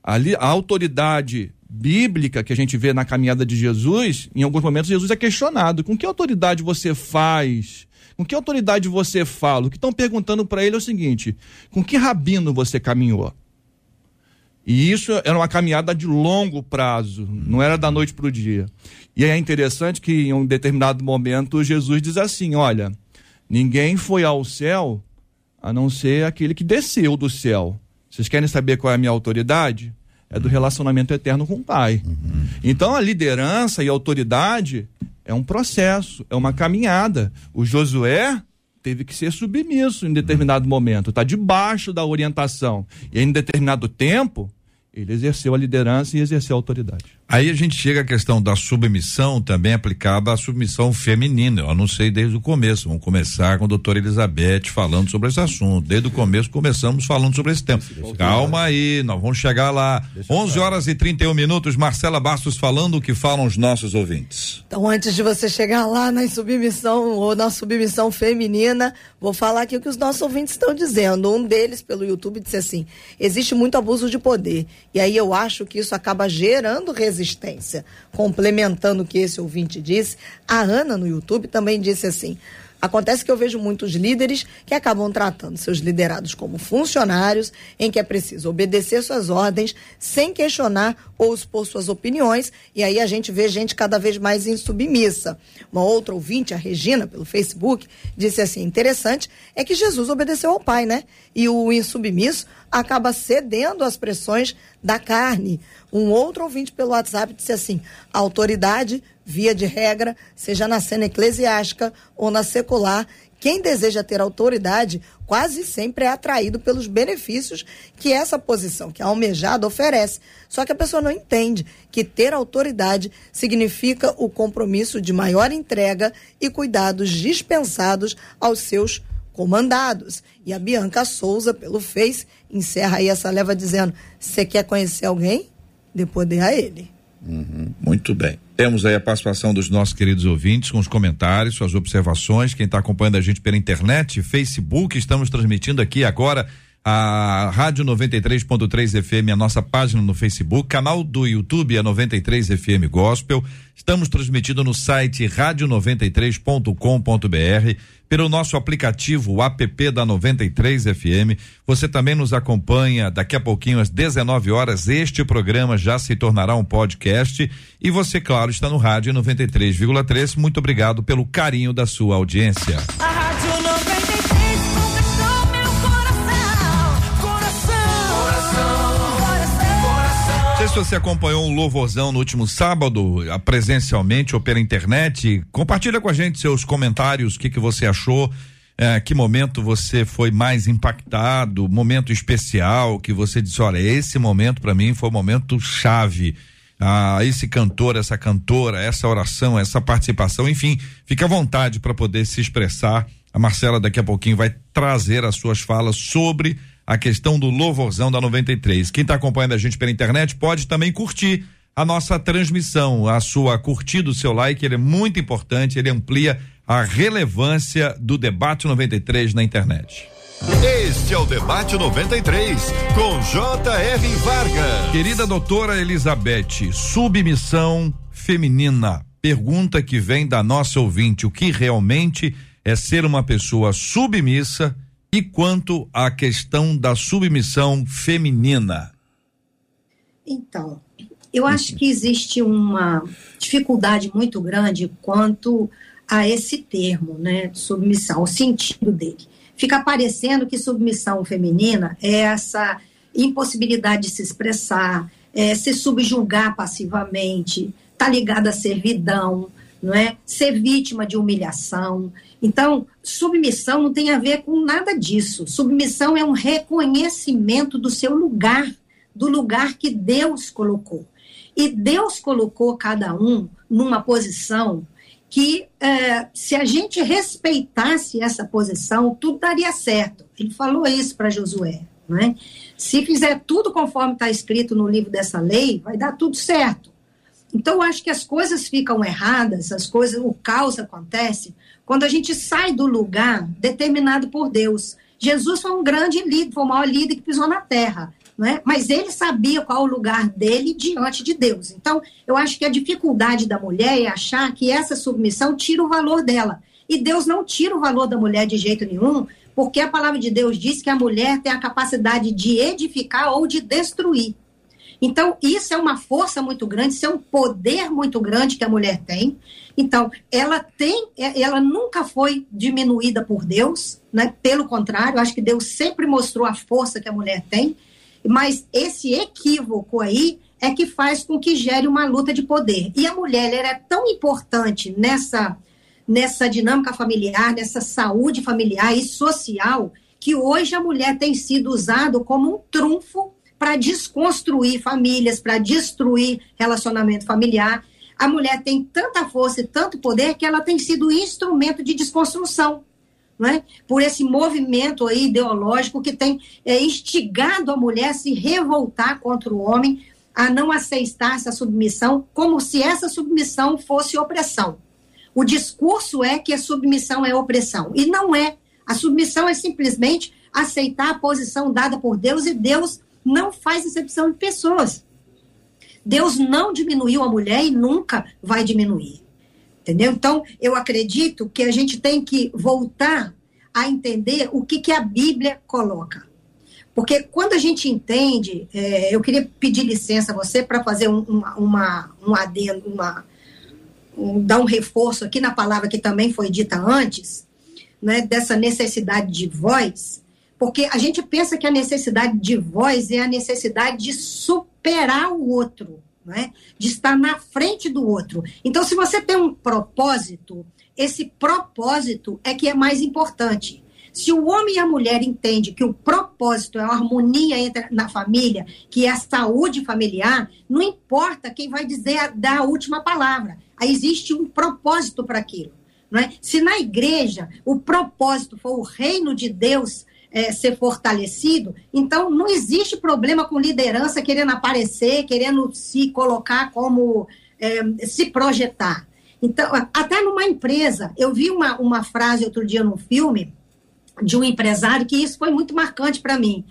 Ali, a autoridade bíblica que a gente vê na caminhada de Jesus, em alguns momentos Jesus é questionado. Com que autoridade você faz? Com que autoridade você fala? O que estão perguntando para ele é o seguinte: com que rabino você caminhou? E isso era uma caminhada de longo prazo, não era da noite para o dia. E é interessante que em um determinado momento Jesus diz assim: Olha, ninguém foi ao céu a não ser aquele que desceu do céu. Vocês querem saber qual é a minha autoridade? É do relacionamento eterno com o Pai. Uhum. Então a liderança e a autoridade é um processo, é uma caminhada. O Josué teve que ser submisso em determinado momento, está debaixo da orientação. E em determinado tempo, ele exerceu a liderança e exerceu a autoridade. Aí a gente chega à questão da submissão também aplicada à submissão feminina. Eu anunciei desde o começo. Vamos começar com a doutora Elizabeth falando sobre esse assunto. Desde o começo começamos falando sobre esse tema. Calma aí, nós vamos chegar lá. Deixa 11 horas e 31 minutos. Marcela Bastos falando o que falam os nossos ouvintes. Então, antes de você chegar lá na submissão ou na submissão feminina, vou falar aqui o que os nossos ouvintes estão dizendo. Um deles, pelo YouTube, disse assim: existe muito abuso de poder. E aí eu acho que isso acaba gerando resistência. Complementando o que esse ouvinte disse, a Ana no YouTube também disse assim: Acontece que eu vejo muitos líderes que acabam tratando seus liderados como funcionários, em que é preciso obedecer suas ordens sem questionar ou expor suas opiniões, e aí a gente vê gente cada vez mais insubmissa. Uma outra ouvinte, a Regina, pelo Facebook, disse assim: interessante é que Jesus obedeceu ao Pai, né? E o insubmisso acaba cedendo às pressões da carne. Um outro ouvinte pelo WhatsApp disse assim: autoridade via de regra, seja na cena eclesiástica ou na secular, quem deseja ter autoridade quase sempre é atraído pelos benefícios que essa posição, que é almejada, oferece. Só que a pessoa não entende que ter autoridade significa o compromisso de maior entrega e cuidados dispensados aos seus comandados. E a Bianca Souza, pelo Face, encerra aí essa leva dizendo: você quer conhecer alguém? Dê poder a ele. Uhum, muito bem. Temos aí a participação dos nossos queridos ouvintes com os comentários, suas observações. Quem está acompanhando a gente pela internet, Facebook, estamos transmitindo aqui agora a Rádio 93.3 FM, a nossa página no Facebook, canal do YouTube é 93 FM Gospel. Estamos transmitindo no site rádio93.com.br, pelo nosso aplicativo o app da 93 FM. Você também nos acompanha daqui a pouquinho às 19 horas. Este programa já se tornará um podcast e você, claro, está no rádio 93,3. Muito obrigado pelo carinho da sua audiência. Se você acompanhou um louvorzão no último sábado, presencialmente ou pela internet. Compartilha com a gente seus comentários, o que, que você achou. É, que momento você foi mais impactado, momento especial que você disse, olha, esse momento para mim foi um momento chave. Ah, esse cantor, essa cantora, essa oração, essa participação, enfim, fica à vontade para poder se expressar. A Marcela daqui a pouquinho vai trazer as suas falas sobre a questão do louvorzão da 93. Quem está acompanhando a gente pela internet pode também curtir a nossa transmissão, a sua curtida, o seu like, ele é muito importante, ele amplia a relevância do debate 93 na internet. Este é o Debate 93, com J.R. Vargas. Querida doutora Elizabeth, submissão feminina. Pergunta que vem da nossa ouvinte: o que realmente é ser uma pessoa submissa e quanto à questão da submissão feminina? Então, eu acho que existe uma dificuldade muito grande quanto a esse termo, né, submissão, o sentido dele. Fica parecendo que submissão feminina é essa impossibilidade de se expressar, é se subjugar passivamente, tá ligada à servidão, não é? Ser vítima de humilhação. Então, submissão não tem a ver com nada disso. Submissão é um reconhecimento do seu lugar, do lugar que Deus colocou. E Deus colocou cada um numa posição que, é, se a gente respeitasse essa posição, tudo daria certo. Ele falou isso para Josué. Né? Se fizer tudo conforme está escrito no livro dessa lei, vai dar tudo certo. Então, eu acho que as coisas ficam erradas, as coisas, o caos acontece quando a gente sai do lugar determinado por Deus. Jesus foi um grande líder, foi o maior líder que pisou na terra, né? mas ele sabia qual o lugar dele diante de Deus. Então, eu acho que a dificuldade da mulher é achar que essa submissão tira o valor dela. E Deus não tira o valor da mulher de jeito nenhum, porque a palavra de Deus diz que a mulher tem a capacidade de edificar ou de destruir. Então, isso é uma força muito grande, isso é um poder muito grande que a mulher tem. Então, ela tem, é, ela nunca foi diminuída por Deus, né? Pelo contrário, acho que Deus sempre mostrou a força que a mulher tem. Mas esse equívoco aí é que faz com que gere uma luta de poder. E a mulher ela é tão importante nessa nessa dinâmica familiar, nessa saúde familiar e social, que hoje a mulher tem sido usada como um trunfo para desconstruir famílias, para destruir relacionamento familiar. A mulher tem tanta força e tanto poder que ela tem sido instrumento de desconstrução. É? por esse movimento aí ideológico que tem é, instigado a mulher a se revoltar contra o homem, a não aceitar essa submissão, como se essa submissão fosse opressão. O discurso é que a submissão é opressão, e não é. A submissão é simplesmente aceitar a posição dada por Deus, e Deus não faz exceção de pessoas. Deus não diminuiu a mulher e nunca vai diminuir. Entendeu? Então, eu acredito que a gente tem que voltar a entender o que, que a Bíblia coloca. Porque quando a gente entende, é, eu queria pedir licença a você para fazer um, uma, uma, um adendo, uma, um, dar um reforço aqui na palavra que também foi dita antes, né, dessa necessidade de voz, porque a gente pensa que a necessidade de voz é a necessidade de superar o outro né? de estar na frente do outro. Então, se você tem um propósito, esse propósito é que é mais importante. Se o homem e a mulher entendem que o propósito é a harmonia entre, na família, que é a saúde familiar, não importa quem vai dizer a, dar a última palavra. Aí existe um propósito para aquilo. Não é? Se na igreja o propósito for o reino de Deus é, ser fortalecido. Então, não existe problema com liderança querendo aparecer, querendo se colocar como é, se projetar. Então, até numa empresa, eu vi uma, uma frase outro dia num filme de um empresário que isso foi muito marcante para mim.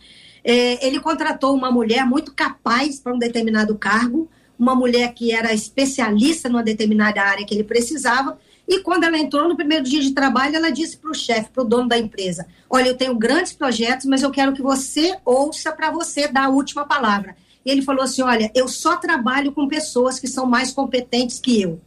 É, ele contratou uma mulher muito capaz para um determinado cargo, uma mulher que era especialista numa determinada área que ele precisava, e quando ela entrou no primeiro dia de trabalho, ela disse para o chefe, para o dono da empresa: Olha, eu tenho grandes projetos, mas eu quero que você ouça para você dar a última palavra. E ele falou assim: Olha, eu só trabalho com pessoas que são mais competentes que eu.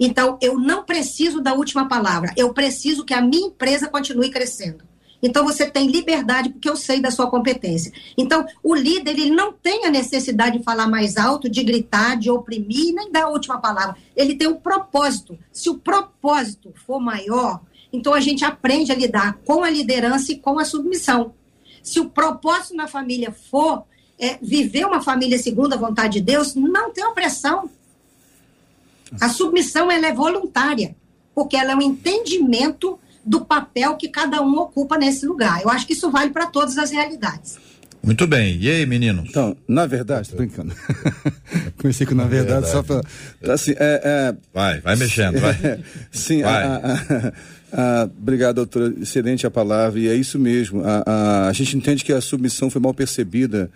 Então, eu não preciso da última palavra. Eu preciso que a minha empresa continue crescendo. Então você tem liberdade porque eu sei da sua competência. Então o líder ele não tem a necessidade de falar mais alto, de gritar, de oprimir, nem dar a última palavra. Ele tem um propósito. Se o propósito for maior, então a gente aprende a lidar com a liderança e com a submissão. Se o propósito na família for é, viver uma família segundo a vontade de Deus, não tem opressão. A submissão ela é voluntária, porque ela é um entendimento do papel que cada um ocupa nesse lugar. Eu acho que isso vale para todas as realidades. Muito bem. E aí, menino? Então, na verdade, tô brincando. [LAUGHS] Comecei com na, na verdade, verdade, só para. Assim, é, é... Vai, vai mexendo, vai. [LAUGHS] Sim, vai. A, a, a, obrigado, doutora. Excelente a palavra, e é isso mesmo. A, a, gente entende que a submissão foi mal percebida.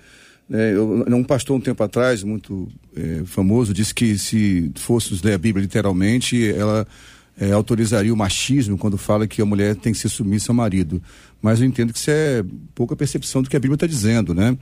É, eu, um pastor, um tempo atrás, muito é, famoso, disse que se fôssemos ler a Bíblia literalmente, ela é, autorizaria o machismo quando fala que a mulher tem que ser submissa ao marido. Mas eu entendo que isso é pouca percepção do que a Bíblia está dizendo, né?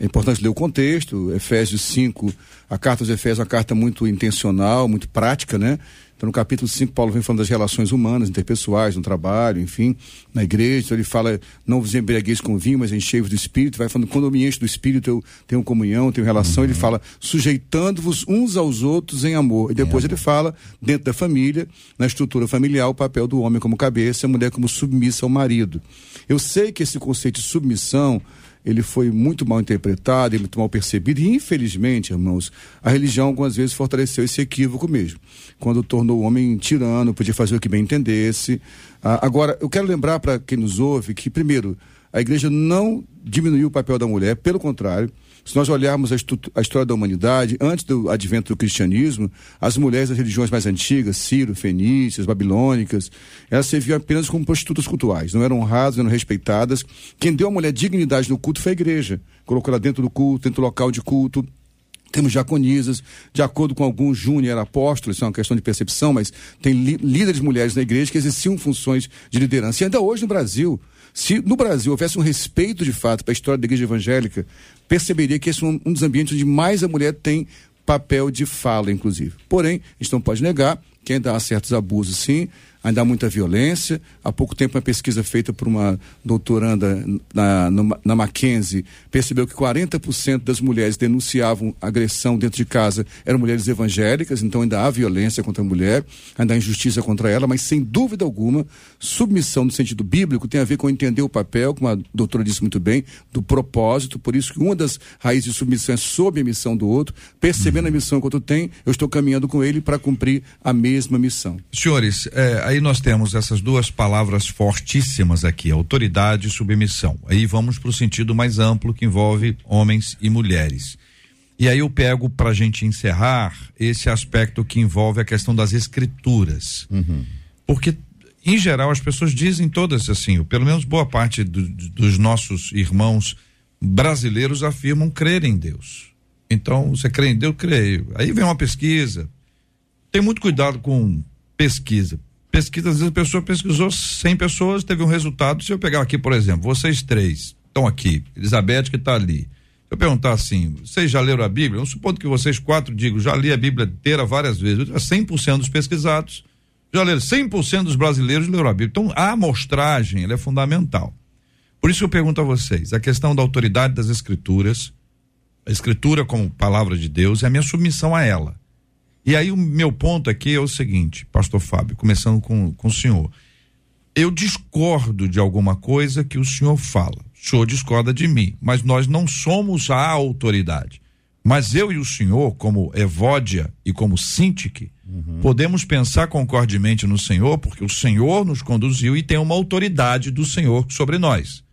É importante ler o contexto, Efésios 5, a carta aos Efésios é uma carta muito intencional, muito prática, né? Então, no capítulo 5, Paulo vem falando das relações humanas, interpessoais, no trabalho, enfim, na igreja. Então, ele fala: não vos embriagueis com vinho, mas enchei-vos do espírito. Vai falando: quando eu me encho do espírito, eu tenho comunhão, tenho relação. Uhum. Ele fala: sujeitando-vos uns aos outros em amor. E depois é. ele fala, dentro da família, na estrutura familiar, o papel do homem como cabeça, a mulher como submissa ao marido. Eu sei que esse conceito de submissão ele foi muito mal interpretado, muito mal percebido, e infelizmente, irmãos, a religião algumas vezes fortaleceu esse equívoco mesmo, quando tornou o homem tirano, podia fazer o que bem entendesse. Ah, agora, eu quero lembrar para quem nos ouve que, primeiro, a igreja não diminuiu o papel da mulher, pelo contrário, se nós olharmos a, a, história da humanidade, antes do advento do cristianismo, as mulheres das religiões mais antigas, Ciro, Fenícias, Babilônicas, elas serviam apenas como prostitutas cultuais, não eram honradas, não eram respeitadas. Quem deu à mulher dignidade no culto foi a igreja. Colocou ela dentro do culto, dentro do local de culto, temos diaconisas, de acordo com alguns júnior apóstolos, isso é uma questão de percepção, mas tem líderes mulheres na igreja que exerciam funções de liderança. E ainda hoje no Brasil, se no Brasil houvesse um respeito de fato para a história da igreja evangélica, perceberia que esse é um, um dos ambientes onde mais a mulher tem papel de fala, inclusive. Porém, a gente não pode negar que ainda há certos abusos, sim, ainda há muita violência. Há pouco tempo, uma pesquisa feita por uma doutoranda na, na, na Mackenzie percebeu que 40% das mulheres denunciavam agressão dentro de casa. Eram mulheres evangélicas, então ainda há violência contra a mulher, ainda há injustiça contra ela, mas sem dúvida alguma, submissão no sentido bíblico tem a ver com entender o papel, como a doutora disse muito bem, do propósito, por isso que uma das raízes de submissão é sob a missão do outro, percebendo a missão que o outro tem, eu estou caminhando com ele para cumprir a mesma missão. Senhores, é, aí nós temos essas duas palavras fortíssimas aqui, autoridade e submissão. Aí vamos para o sentido mais amplo que envolve homens e mulheres. E aí eu pego para a gente encerrar esse aspecto que envolve a questão das escrituras. Uhum. Porque, em geral, as pessoas dizem todas assim, pelo menos boa parte do, dos nossos irmãos brasileiros afirmam crer em Deus. Então, você crê em Deus? Creio. Aí vem uma pesquisa. Tem muito cuidado com pesquisa pesquisa, às vezes a pessoa pesquisou 100 pessoas, teve um resultado. Se eu pegar aqui, por exemplo, vocês três estão aqui, Elizabeth que está ali. Se eu perguntar assim, vocês já leram a Bíblia? Eu supondo que vocês quatro digam, já li a Bíblia inteira várias vezes. 100% dos pesquisados já leram, 100% dos brasileiros leram a Bíblia. Então, a amostragem é fundamental. Por isso eu pergunto a vocês, a questão da autoridade das escrituras, a escritura como palavra de Deus, é a minha submissão a ela. E aí o meu ponto aqui é o seguinte, pastor Fábio, começando com, com o senhor. Eu discordo de alguma coisa que o senhor fala. O senhor discorda de mim, mas nós não somos a autoridade. Mas eu e o senhor, como Evódia e como Sintique, uhum. podemos pensar concordemente no Senhor, porque o Senhor nos conduziu e tem uma autoridade do Senhor sobre nós.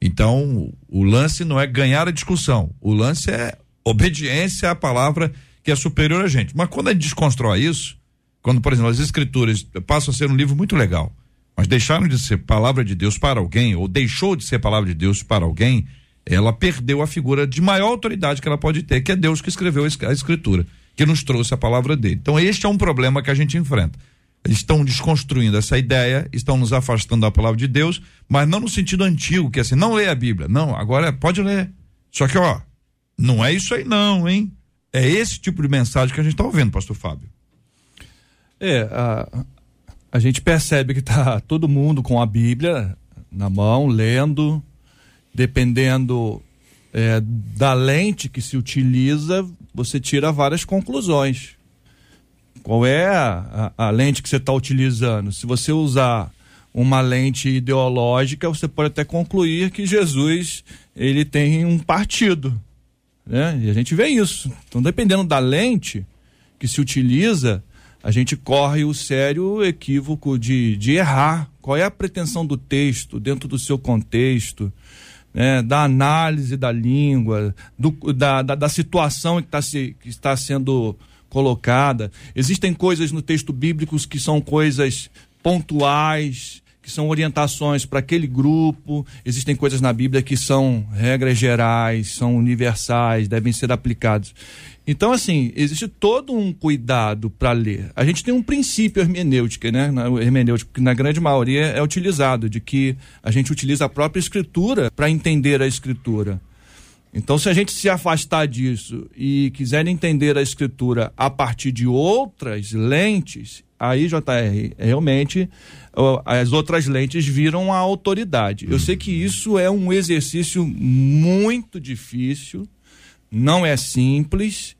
Então, o lance não é ganhar a discussão, o lance é obediência à palavra que é superior a gente. Mas quando a gente desconstrói isso, quando, por exemplo, as escrituras passam a ser um livro muito legal, mas deixaram de ser palavra de Deus para alguém, ou deixou de ser palavra de Deus para alguém, ela perdeu a figura de maior autoridade que ela pode ter, que é Deus que escreveu a escritura, que nos trouxe a palavra dele. Então, este é um problema que a gente enfrenta. Eles estão desconstruindo essa ideia, estão nos afastando da palavra de Deus, mas não no sentido antigo, que é assim, não lê a Bíblia. Não, agora pode ler. Só que, ó, não é isso aí não, hein? É esse tipo de mensagem que a gente está ouvindo, pastor Fábio. É, a, a gente percebe que está todo mundo com a Bíblia na mão, lendo, dependendo é, da lente que se utiliza, você tira várias conclusões. Qual é a, a, a lente que você está utilizando? Se você usar uma lente ideológica, você pode até concluir que Jesus ele tem um partido. Né? E a gente vê isso. Então, dependendo da lente que se utiliza, a gente corre o sério equívoco de, de errar. Qual é a pretensão do texto dentro do seu contexto? Né, da análise da língua, do, da, da, da, situação que, tá se, que está sendo colocada. Existem coisas no texto bíblico que são coisas pontuais, que são orientações para aquele grupo. Existem coisas na Bíblia que são regras gerais, são universais, devem ser aplicadas. Então, assim, existe todo um cuidado para ler. A gente tem um princípio hermenêutico, né? Hermenêutico, que na grande maioria é utilizado, de que a gente utiliza a própria escritura para entender a escritura. Então, se a gente se afastar disso e quiser entender a escritura a partir de outras lentes, aí, JR, realmente as outras lentes viram a autoridade. Eu sei que isso é um exercício muito difícil, não é simples,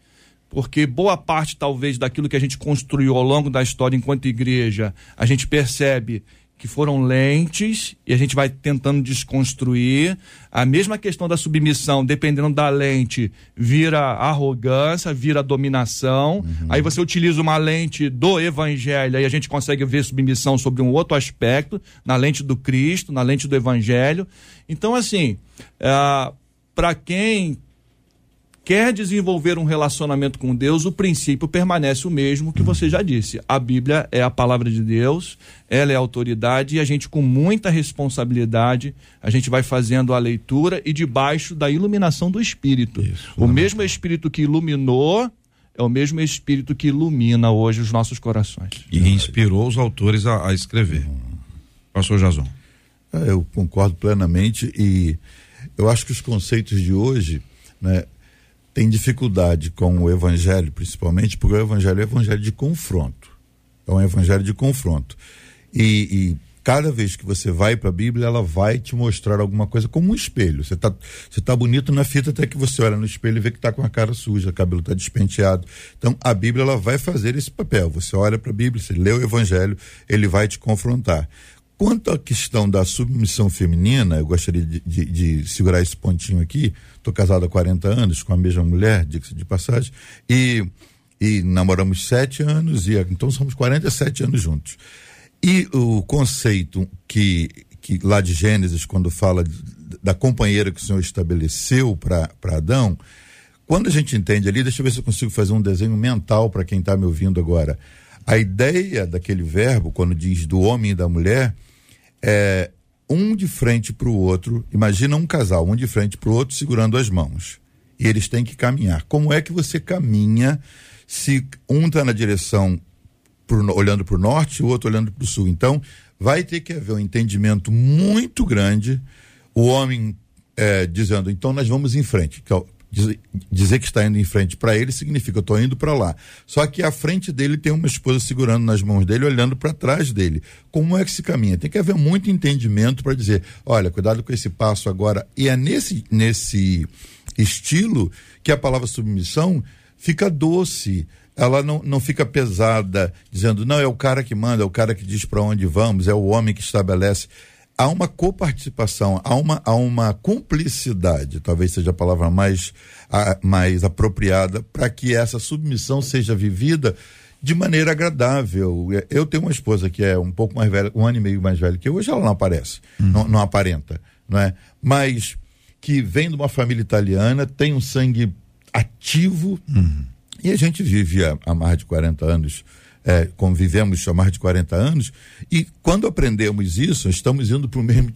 porque boa parte, talvez, daquilo que a gente construiu ao longo da história enquanto igreja, a gente percebe que foram lentes e a gente vai tentando desconstruir. A mesma questão da submissão, dependendo da lente, vira arrogância, vira dominação. Uhum. Aí você utiliza uma lente do evangelho e a gente consegue ver submissão sobre um outro aspecto, na lente do Cristo, na lente do evangelho. Então, assim, uh, para quem quer desenvolver um relacionamento com Deus, o princípio permanece o mesmo que você já disse. A Bíblia é a palavra de Deus, ela é a autoridade e a gente com muita responsabilidade, a gente vai fazendo a leitura e debaixo da iluminação do Espírito. Isso, o mesmo Espírito que iluminou é o mesmo Espírito que ilumina hoje os nossos corações. E inspirou os autores a, a escrever. Pastor Jason. É, eu concordo plenamente e eu acho que os conceitos de hoje, né, tem dificuldade com o evangelho, principalmente porque o evangelho é um evangelho de confronto. É um evangelho de confronto. E, e cada vez que você vai para a Bíblia, ela vai te mostrar alguma coisa como um espelho. Você está você tá bonito na fita até que você olha no espelho e vê que está com a cara suja, o cabelo está despenteado. Então, a Bíblia ela vai fazer esse papel. Você olha para a Bíblia, você lê o evangelho, ele vai te confrontar. Quanto à questão da submissão feminina, eu gostaria de, de, de segurar esse pontinho aqui. Estou casado há 40 anos com a mesma mulher, diga-se de passagem, e, e namoramos sete anos, e então somos 47 anos juntos. E o conceito que, que lá de Gênesis, quando fala da companheira que o Senhor estabeleceu para Adão, quando a gente entende ali, deixa eu ver se eu consigo fazer um desenho mental para quem está me ouvindo agora. A ideia daquele verbo, quando diz do homem e da mulher, é, um de frente para o outro, imagina um casal, um de frente para o outro segurando as mãos. E eles têm que caminhar. Como é que você caminha se um está na direção pro, olhando para o norte e o outro olhando para o sul? Então, vai ter que haver um entendimento muito grande. O homem é, dizendo, então nós vamos em frente. Dizer que está indo em frente para ele significa eu estou indo para lá. Só que à frente dele tem uma esposa segurando nas mãos dele, olhando para trás dele. Como é que se caminha? Tem que haver muito entendimento para dizer, olha, cuidado com esse passo agora. E é nesse nesse estilo que a palavra submissão fica doce. Ela não, não fica pesada, dizendo, não, é o cara que manda, é o cara que diz para onde vamos, é o homem que estabelece há uma coparticipação, há uma, há uma cumplicidade, talvez seja a palavra mais, a, mais apropriada, para que essa submissão seja vivida de maneira agradável. Eu tenho uma esposa que é um pouco mais velha, um ano e meio mais velha que eu, hoje ela não aparece, uhum. não, não aparenta, não é? Mas que vem de uma família italiana, tem um sangue ativo, uhum. e a gente vive há, há mais de 40 anos é, convivemos há mais de 40 anos, e quando aprendemos isso, estamos indo para o mesmo.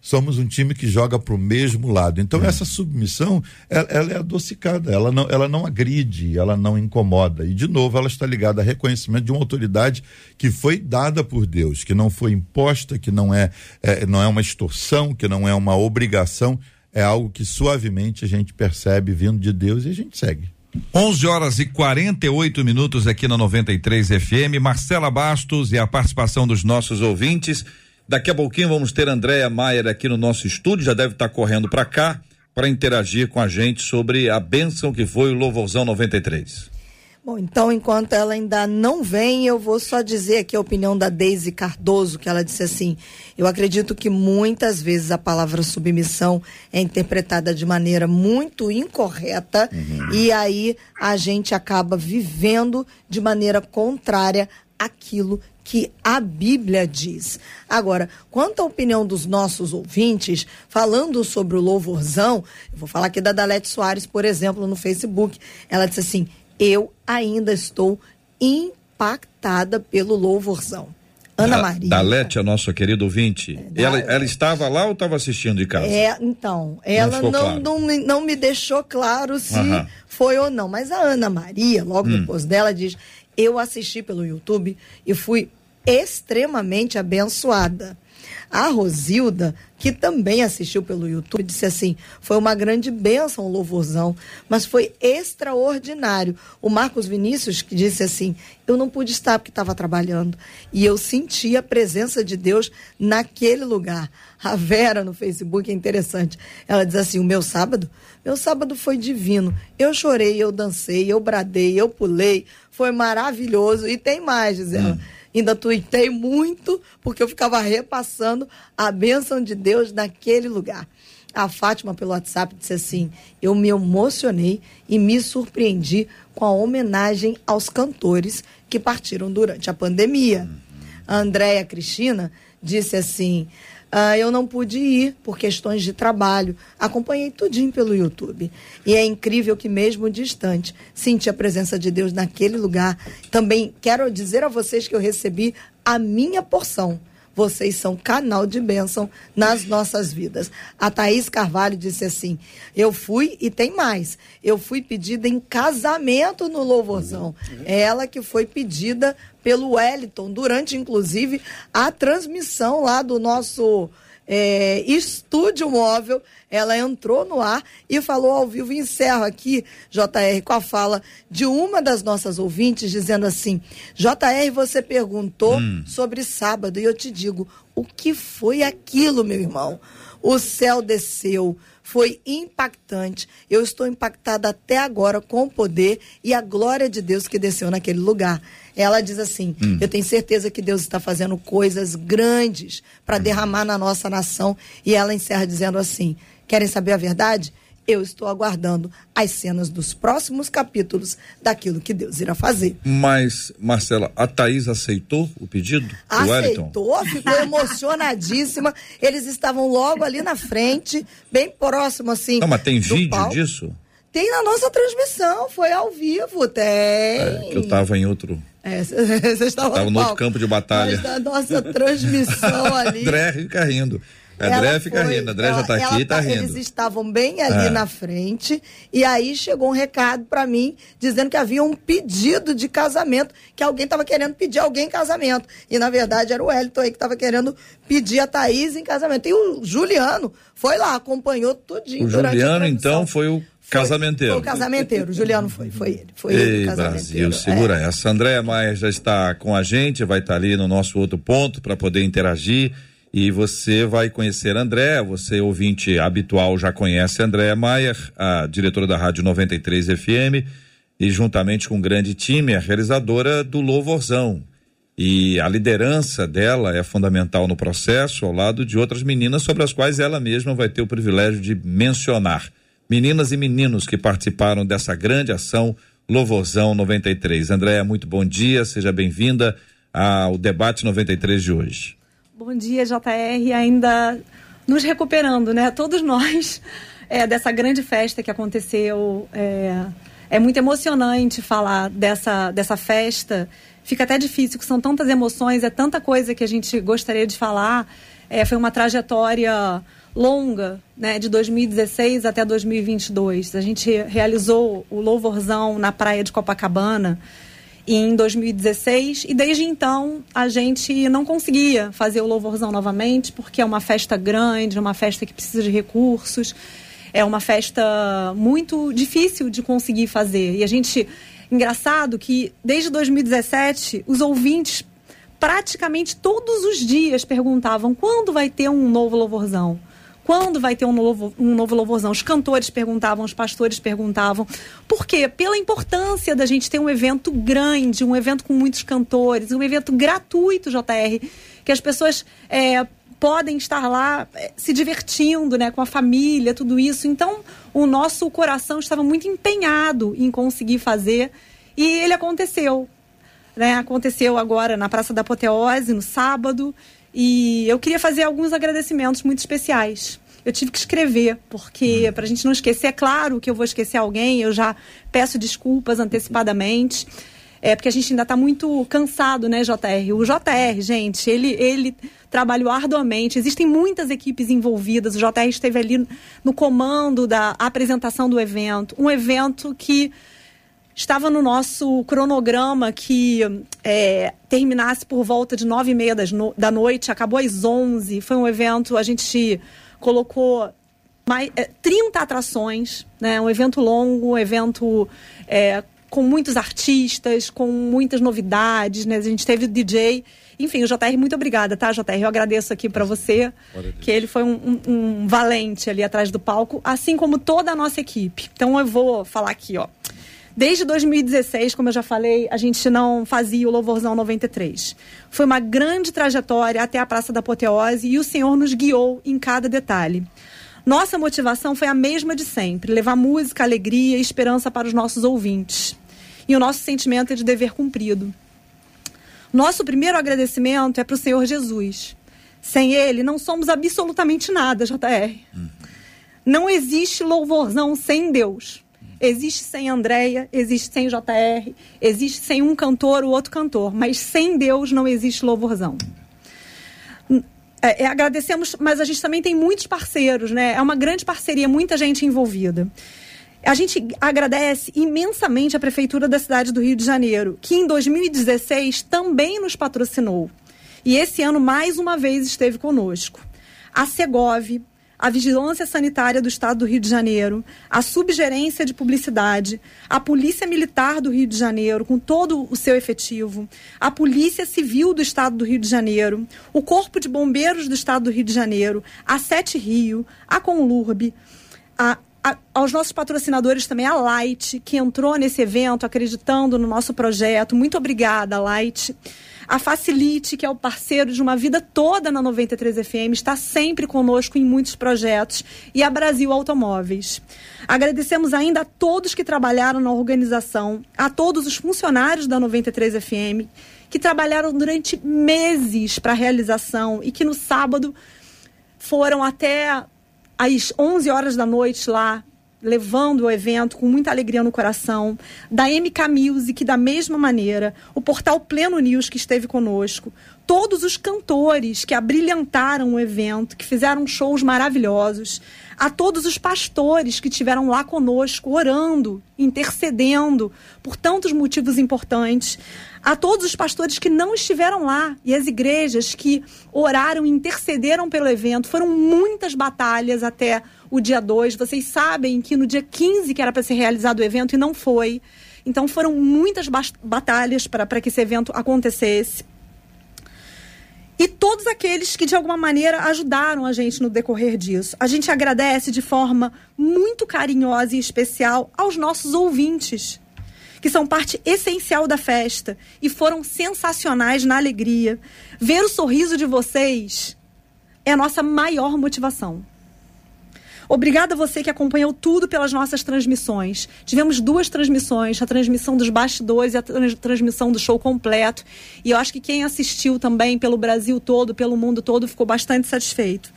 Somos um time que joga para o mesmo lado. Então, essa submissão, ela, ela, é adocicada, ela não, ela não agride, ela não incomoda. E, de novo, ela está ligada a reconhecimento de uma autoridade que foi dada por Deus, que não foi imposta, que não é, é não é uma extorsão, que não é uma obrigação, é algo que suavemente a gente percebe vindo de Deus e a gente segue. 11 horas e 48 minutos aqui na 93 FM. Marcela Bastos e a participação dos nossos ouvintes. Daqui a pouquinho vamos ter Andréia Maier aqui no nosso estúdio, já deve estar correndo para cá para interagir com a gente sobre a bênção que foi o Louvorzão 93. Bom, então, enquanto ela ainda não vem, eu vou só dizer aqui a opinião da Deise Cardoso, que ela disse assim: Eu acredito que muitas vezes a palavra submissão é interpretada de maneira muito incorreta uhum. e aí a gente acaba vivendo de maneira contrária aquilo que a Bíblia diz. Agora, quanto à opinião dos nossos ouvintes, falando sobre o louvorzão, eu vou falar aqui da Dalete Soares, por exemplo, no Facebook. Ela disse assim: eu ainda estou impactada pelo louvorzão. Ana da, Maria. Da Lete, a nossa querida ouvinte. É, ela, ela estava lá ou estava assistindo de casa? É, então, ela não, não, claro. não, me, não, me deixou claro se foi ou não. Mas a Ana Maria, logo hum. depois dela, diz: Eu assisti pelo YouTube e fui extremamente abençoada. A Rosilda, que também assistiu pelo YouTube, disse assim: foi uma grande bênção o louvorzão, mas foi extraordinário. O Marcos Vinícius que disse assim: eu não pude estar porque estava trabalhando e eu senti a presença de Deus naquele lugar. A Vera no Facebook é interessante. Ela diz assim: o meu sábado, meu sábado foi divino. Eu chorei, eu dancei, eu bradei, eu pulei, foi maravilhoso e tem mais, diz ela. Hum ainda tuitei muito, porque eu ficava repassando a bênção de Deus naquele lugar. A Fátima, pelo WhatsApp, disse assim: Eu me emocionei e me surpreendi com a homenagem aos cantores que partiram durante a pandemia. A Andréia Cristina disse assim: Uh, eu não pude ir por questões de trabalho. Acompanhei tudinho pelo YouTube. E é incrível que, mesmo distante, senti a presença de Deus naquele lugar. Também quero dizer a vocês que eu recebi a minha porção vocês são canal de bênção nas nossas vidas. A Thaís Carvalho disse assim: Eu fui e tem mais. Eu fui pedida em casamento no Louvorzão. É ela que foi pedida pelo Wellington, durante inclusive a transmissão lá do nosso é, estúdio móvel. Ela entrou no ar e falou ao vivo. Encerro aqui, JR, com a fala de uma das nossas ouvintes, dizendo assim: JR, você perguntou hum. sobre sábado, e eu te digo: o que foi aquilo, meu irmão? O céu desceu, foi impactante. Eu estou impactada até agora com o poder e a glória de Deus que desceu naquele lugar. Ela diz assim: hum. Eu tenho certeza que Deus está fazendo coisas grandes para hum. derramar na nossa nação. E ela encerra dizendo assim: Querem saber a verdade? eu estou aguardando as cenas dos próximos capítulos daquilo que Deus irá fazer. Mas, Marcela, a Thaís aceitou o pedido? Aceitou, ficou emocionadíssima. Eles estavam logo ali na frente, bem próximo assim. Não, mas tem vídeo palco. disso? Tem na nossa transmissão, foi ao vivo, tem. É, eu estava em outro. É, [LAUGHS] você estava no, no outro campo de batalha. Mas nossa transmissão [LAUGHS] ali. André fica rindo. André fica foi, rindo, André já está aqui e está tá, rindo. Eles estavam bem ali é. na frente e aí chegou um recado para mim dizendo que havia um pedido de casamento, que alguém estava querendo pedir alguém em casamento. E na verdade era o Wellington aí que estava querendo pedir a Thaís em casamento. E o Juliano foi lá, acompanhou tudinho. O Juliano então foi o Casamenteiro. Foi o casamenteiro, o Juliano foi, foi ele. Foi Ei, ele, Brasil, segura é. essa. Andréa Maia já está com a gente, vai estar ali no nosso outro ponto para poder interagir e você vai conhecer André, você ouvinte habitual já conhece André Maier, a diretora da Rádio 93 FM, e juntamente com um grande time, a realizadora do Louvorzão. E a liderança dela é fundamental no processo, ao lado de outras meninas sobre as quais ela mesma vai ter o privilégio de mencionar. Meninas e meninos que participaram dessa grande ação Louvorzão 93. Andréa, muito bom dia, seja bem-vinda ao debate 93 de hoje. Bom dia, JR. Ainda nos recuperando, né? Todos nós, [LAUGHS] é, dessa grande festa que aconteceu. É, é muito emocionante falar dessa, dessa festa. Fica até difícil, porque são tantas emoções, é tanta coisa que a gente gostaria de falar. É, foi uma trajetória longa, né, de 2016 até 2022. A gente realizou o Louvorzão na praia de Copacabana em 2016 e desde então a gente não conseguia fazer o louvorzão novamente porque é uma festa grande, uma festa que precisa de recursos, é uma festa muito difícil de conseguir fazer. E a gente engraçado que desde 2017 os ouvintes praticamente todos os dias perguntavam quando vai ter um novo louvorzão. Quando vai ter um novo, um novo louvorzão? Os cantores perguntavam, os pastores perguntavam. Por quê? Pela importância da gente ter um evento grande, um evento com muitos cantores, um evento gratuito, JR, que as pessoas é, podem estar lá é, se divertindo, né, com a família, tudo isso. Então, o nosso coração estava muito empenhado em conseguir fazer e ele aconteceu. Né? Aconteceu agora na Praça da Apoteose, no sábado. E eu queria fazer alguns agradecimentos muito especiais. Eu tive que escrever, porque uhum. para a gente não esquecer, é claro que eu vou esquecer alguém, eu já peço desculpas antecipadamente. É porque a gente ainda está muito cansado, né, JR? O JR, gente, ele, ele trabalhou arduamente. Existem muitas equipes envolvidas. O JR esteve ali no comando da apresentação do evento. Um evento que estava no nosso cronograma que é, terminasse por volta de nove e meia no, da noite, acabou às onze. Foi um evento, a gente colocou mais, é, 30 atrações, né? um evento longo, um evento é, com muitos artistas, com muitas novidades, né? A gente teve o DJ. Enfim, o JR, muito obrigada, tá, JR? Eu agradeço aqui para você, que ele foi um, um, um valente ali atrás do palco, assim como toda a nossa equipe. Então eu vou falar aqui, ó. Desde 2016, como eu já falei, a gente não fazia o Louvorzão 93. Foi uma grande trajetória até a Praça da Apoteose e o Senhor nos guiou em cada detalhe. Nossa motivação foi a mesma de sempre: levar música, alegria e esperança para os nossos ouvintes. E o nosso sentimento é de dever cumprido. Nosso primeiro agradecimento é para o Senhor Jesus. Sem ele, não somos absolutamente nada, JR. Não existe louvorzão sem Deus. Existe sem Andréia, existe sem JR, existe sem um cantor, o outro cantor. Mas sem Deus não existe louvorzão. É, é, agradecemos, mas a gente também tem muitos parceiros, né? É uma grande parceria, muita gente envolvida. A gente agradece imensamente a Prefeitura da cidade do Rio de Janeiro, que em 2016 também nos patrocinou. E esse ano, mais uma vez, esteve conosco. A Segov, a Vigilância Sanitária do Estado do Rio de Janeiro, a Subgerência de Publicidade, a Polícia Militar do Rio de Janeiro, com todo o seu efetivo, a Polícia Civil do Estado do Rio de Janeiro, o Corpo de Bombeiros do Estado do Rio de Janeiro, a Sete Rio, a Conlurb, a, a, aos nossos patrocinadores também, a Light, que entrou nesse evento acreditando no nosso projeto. Muito obrigada, Light. A Facilite, que é o parceiro de uma vida toda na 93 FM, está sempre conosco em muitos projetos. E a Brasil Automóveis. Agradecemos ainda a todos que trabalharam na organização, a todos os funcionários da 93 FM, que trabalharam durante meses para a realização e que no sábado foram até às 11 horas da noite lá levando o evento com muita alegria no coração, da MK Music da mesma maneira, o portal Pleno News que esteve conosco, todos os cantores que abrilhantaram o evento, que fizeram shows maravilhosos, a todos os pastores que estiveram lá conosco, orando, intercedendo por tantos motivos importantes, a todos os pastores que não estiveram lá e as igrejas que oraram e intercederam pelo evento. Foram muitas batalhas até o dia 2. Vocês sabem que no dia 15 que era para ser realizado o evento e não foi. Então foram muitas batalhas para que esse evento acontecesse. E todos aqueles que de alguma maneira ajudaram a gente no decorrer disso. A gente agradece de forma muito carinhosa e especial aos nossos ouvintes, que são parte essencial da festa e foram sensacionais na alegria. Ver o sorriso de vocês é a nossa maior motivação. Obrigada a você que acompanhou tudo pelas nossas transmissões. Tivemos duas transmissões, a transmissão dos bastidores e a transmissão do show completo. E eu acho que quem assistiu também pelo Brasil todo, pelo mundo todo, ficou bastante satisfeito.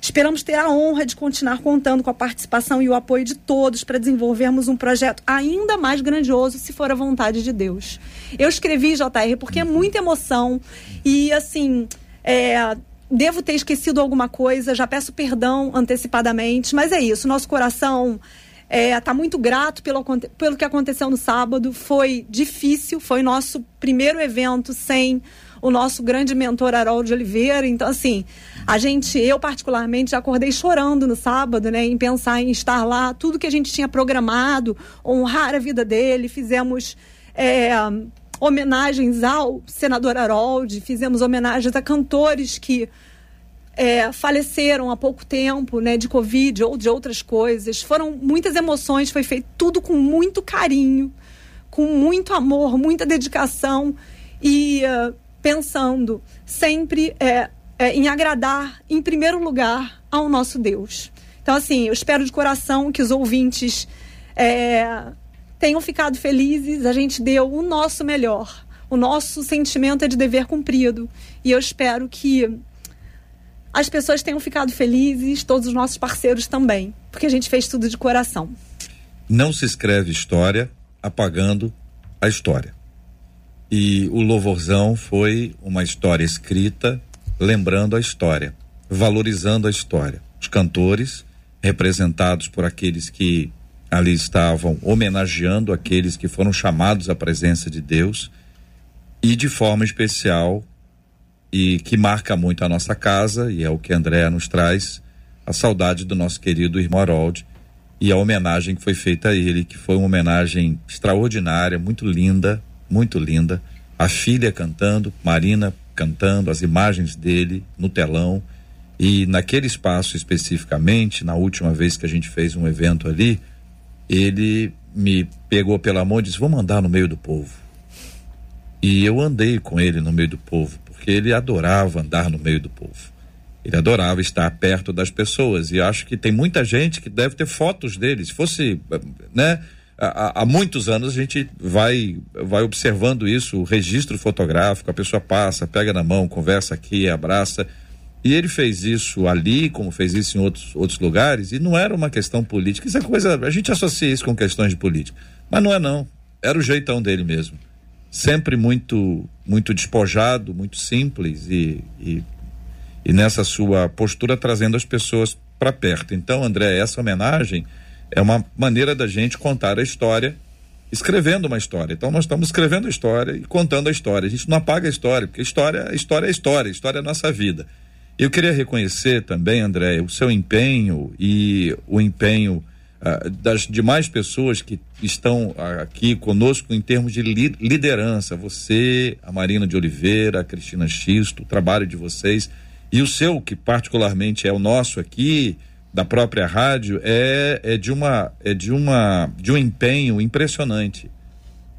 Esperamos ter a honra de continuar contando com a participação e o apoio de todos para desenvolvermos um projeto ainda mais grandioso, se for a vontade de Deus. Eu escrevi, JR, porque é muita emoção e, assim, é, devo ter esquecido alguma coisa, já peço perdão antecipadamente, mas é isso, nosso coração está é, tá muito grato pelo, pelo que aconteceu no sábado. Foi difícil, foi nosso primeiro evento sem o nosso grande mentor Harold Oliveira. Então, assim, a gente, eu particularmente, já acordei chorando no sábado, né, em pensar em estar lá, tudo que a gente tinha programado, honrar a vida dele, fizemos. É, homenagens ao senador Harold, fizemos homenagens a cantores que é, faleceram há pouco tempo, né, de Covid ou de outras coisas. Foram muitas emoções, foi feito tudo com muito carinho, com muito amor, muita dedicação e uh, pensando sempre é, é, em agradar, em primeiro lugar, ao nosso Deus. Então, assim, eu espero de coração que os ouvintes é, tenham ficado felizes, a gente deu o nosso melhor. O nosso sentimento é de dever cumprido. E eu espero que as pessoas tenham ficado felizes, todos os nossos parceiros também, porque a gente fez tudo de coração. Não se escreve história apagando a história. E o Louvorzão foi uma história escrita lembrando a história, valorizando a história. Os cantores, representados por aqueles que ali estavam homenageando aqueles que foram chamados à presença de Deus e de forma especial e que marca muito a nossa casa e é o que André nos traz a saudade do nosso querido irmão Harold e a homenagem que foi feita a ele que foi uma homenagem extraordinária muito linda muito linda. A filha cantando Marina cantando as imagens dele no telão. E naquele espaço especificamente na última vez que a gente fez um evento ali ele me pegou pela mão e disse: Vamos andar no meio do povo. E eu andei com ele no meio do povo, porque ele adorava andar no meio do povo. Ele adorava estar perto das pessoas. E acho que tem muita gente que deve ter fotos dele. Se fosse, né? Há, há muitos anos a gente vai, vai observando isso, o registro fotográfico, a pessoa passa, pega na mão, conversa aqui, abraça. E ele fez isso ali, como fez isso em outros, outros lugares, e não era uma questão política. Isso é coisa. A gente associa isso com questões de política. Mas não é, não. Era o jeitão dele mesmo. Sempre muito muito despojado, muito simples e, e, e nessa sua postura trazendo as pessoas para perto. Então, André, essa homenagem é uma maneira da gente contar a história escrevendo uma história. Então nós estamos escrevendo a história e contando a história. A gente não apaga a história, porque história, história é história, história é a nossa vida. Eu queria reconhecer também, André, o seu empenho e o empenho uh, das demais pessoas que estão aqui conosco em termos de li liderança. Você, a Marina de Oliveira, a Cristina Xisto, o trabalho de vocês e o seu, que particularmente é o nosso aqui, da própria rádio, é, é de uma é de uma de um empenho impressionante.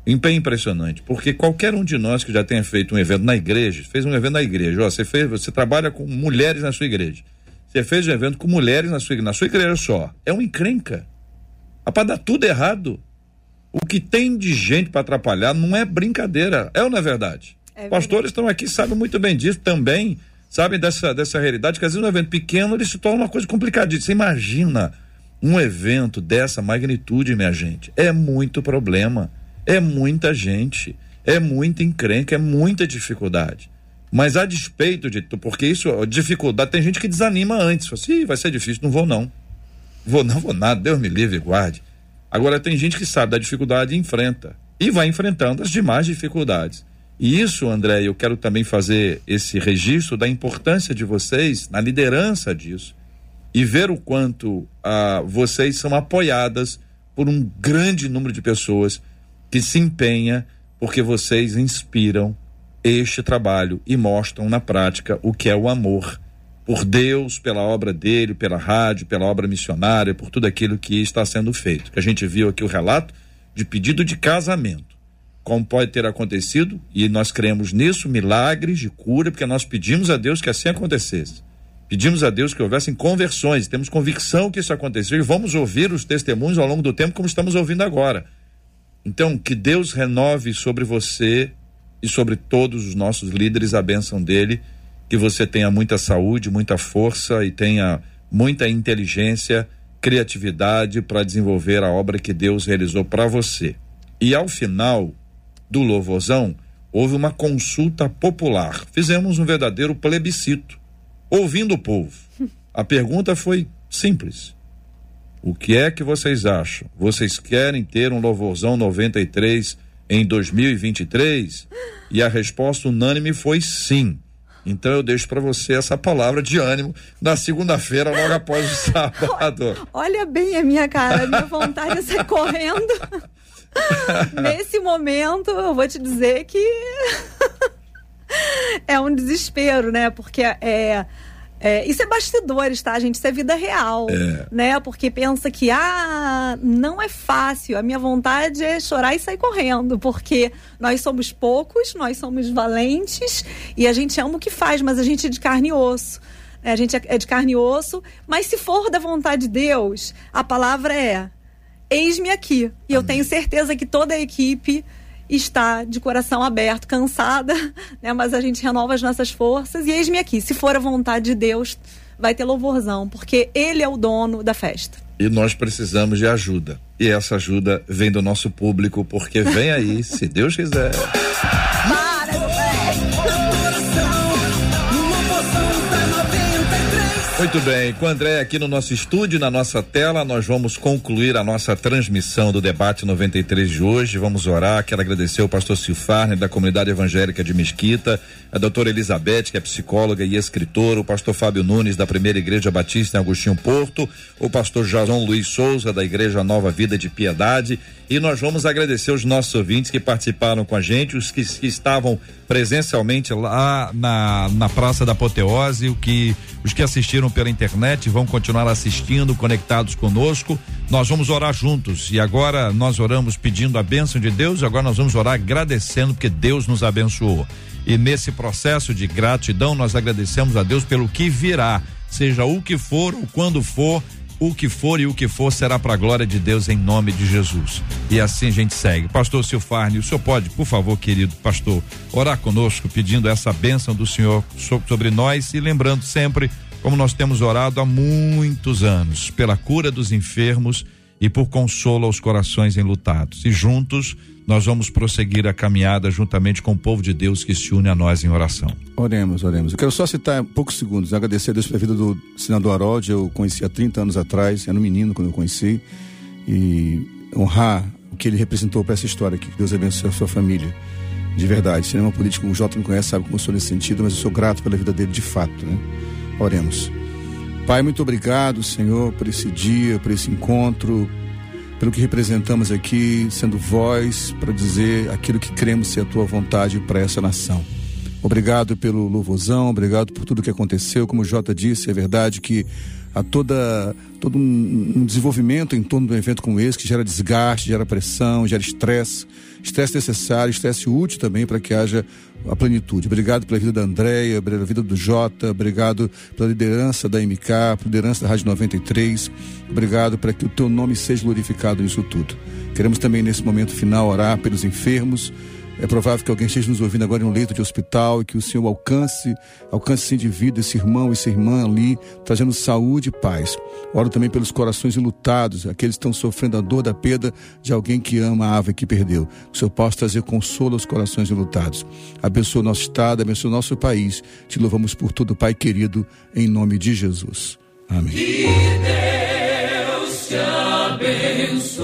Empenho impressionante, porque qualquer um de nós que já tenha feito um evento na igreja, fez um evento na igreja, ó, você fez, você trabalha com mulheres na sua igreja. Você fez um evento com mulheres na sua, na sua igreja só. É uma encrenca. Para dar tudo errado. O que tem de gente para atrapalhar não é brincadeira. É ou não é verdade? É Pastores estão aqui, sabem muito bem disso também, sabem dessa, dessa realidade, que às vezes um evento pequeno ele se torna uma coisa complicadíssima. Você imagina um evento dessa magnitude, minha gente. É muito problema. É muita gente, é muita encrenca, é muita dificuldade. Mas a despeito de tudo, porque isso, dificuldade, tem gente que desanima antes. Fala assim, vai ser difícil, não vou não. Vou não, vou nada, Deus me livre guarde. Agora tem gente que sabe da dificuldade e enfrenta. E vai enfrentando as demais dificuldades. E isso, André, eu quero também fazer esse registro da importância de vocês na liderança disso. E ver o quanto ah, vocês são apoiadas por um grande número de pessoas que se empenha porque vocês inspiram este trabalho e mostram na prática o que é o amor por Deus, pela obra dele, pela rádio, pela obra missionária, por tudo aquilo que está sendo feito. Que a gente viu aqui o relato de pedido de casamento. Como pode ter acontecido, e nós cremos nisso, milagres de cura, porque nós pedimos a Deus que assim acontecesse. Pedimos a Deus que houvessem conversões, temos convicção que isso aconteceu e vamos ouvir os testemunhos ao longo do tempo, como estamos ouvindo agora. Então, que Deus renove sobre você e sobre todos os nossos líderes a bênção dele, que você tenha muita saúde, muita força e tenha muita inteligência, criatividade para desenvolver a obra que Deus realizou para você. E ao final do louvorzão, houve uma consulta popular. Fizemos um verdadeiro plebiscito, ouvindo o povo. A pergunta foi simples: o que é que vocês acham? Vocês querem ter um louvorzão 93 em 2023? E a resposta unânime foi sim. Então eu deixo para você essa palavra de ânimo na segunda-feira, logo após o [LAUGHS] sábado. Olha bem a minha cara, a minha vontade é sair [LAUGHS] correndo. Nesse momento, eu vou te dizer que [LAUGHS] é um desespero, né? Porque é é, isso é bastidores, tá, gente? Isso é vida real, é. né? Porque pensa que, ah, não é fácil. A minha vontade é chorar e sair correndo, porque nós somos poucos, nós somos valentes e a gente ama o que faz, mas a gente é de carne e osso. Né? A gente é de carne e osso, mas se for da vontade de Deus, a palavra é: eis-me aqui. E Amém. eu tenho certeza que toda a equipe está de coração aberto, cansada, [LAUGHS] né? Mas a gente renova as nossas forças e eis-me aqui. Se for a vontade de Deus, vai ter louvorzão, porque Ele é o dono da festa. E nós precisamos de ajuda. E essa ajuda vem do nosso público, porque vem aí, se Deus quiser. Muito bem, com o André aqui no nosso estúdio, na nossa tela, nós vamos concluir a nossa transmissão do debate 93 de hoje. Vamos orar. Quero agradecer ao pastor Silfarne, da comunidade evangélica de Mesquita, a doutora Elizabeth, que é psicóloga e escritora, o pastor Fábio Nunes, da primeira igreja batista em Agostinho Porto, o pastor Jason Luiz Souza, da igreja Nova Vida de Piedade. E nós vamos agradecer os nossos ouvintes que participaram com a gente, os que, que estavam presencialmente lá na, na Praça da Apoteose, o que, os que assistiram pela internet vão continuar assistindo, conectados conosco. Nós vamos orar juntos e agora nós oramos pedindo a bênção de Deus, agora nós vamos orar agradecendo porque Deus nos abençoou. E nesse processo de gratidão, nós agradecemos a Deus pelo que virá, seja o que for ou quando for, o que for e o que for será para a glória de Deus em nome de Jesus. E assim a gente segue. Pastor Silfarne, o senhor pode, por favor, querido pastor, orar conosco pedindo essa bênção do Senhor sobre nós e lembrando sempre como nós temos orado há muitos anos pela cura dos enfermos e por consolo aos corações enlutados. E juntos nós vamos prosseguir a caminhada juntamente com o povo de Deus que se une a nós em oração. Oremos, oremos. Eu quero só citar poucos segundos, agradecer a Deus pela vida do senador Harold, eu conheci há 30 anos atrás, era um menino quando eu conheci, e honrar o que ele representou para essa história aqui. Que Deus abençoe a sua família. De verdade. Cinema político, o Jota não conhece, sabe como eu sou nesse sentido, mas eu sou grato pela vida dele de fato, né? Oremos. Pai, muito obrigado, Senhor, por esse dia, por esse encontro, pelo que representamos aqui, sendo voz para dizer aquilo que cremos ser a tua vontade para essa nação. Obrigado pelo louvorzão, obrigado por tudo que aconteceu. Como o Jota disse, é verdade que há toda, todo um, um desenvolvimento em torno de um evento como esse que gera desgaste, gera pressão, gera estresse. Estresse necessário, estresse útil também para que haja a plenitude. Obrigado pela vida da Andréia, pela vida do Jota, obrigado pela liderança da MK, pela liderança da Rádio 93. Obrigado para que o teu nome seja glorificado nisso tudo. Queremos também, nesse momento final, orar pelos enfermos, é provável que alguém esteja nos ouvindo agora em um leito de hospital e que o Senhor alcance, alcance esse indivíduo, esse irmão, essa irmã ali, trazendo saúde e paz. Oro também pelos corações enlutados, aqueles que estão sofrendo a dor da perda de alguém que ama a ave que perdeu. Que o Senhor possa trazer consolo aos corações enlutados. Abençoa o nosso estado, abençoa o nosso país. Te louvamos por tudo, Pai querido, em nome de Jesus. Amém. Que Deus te abençoe.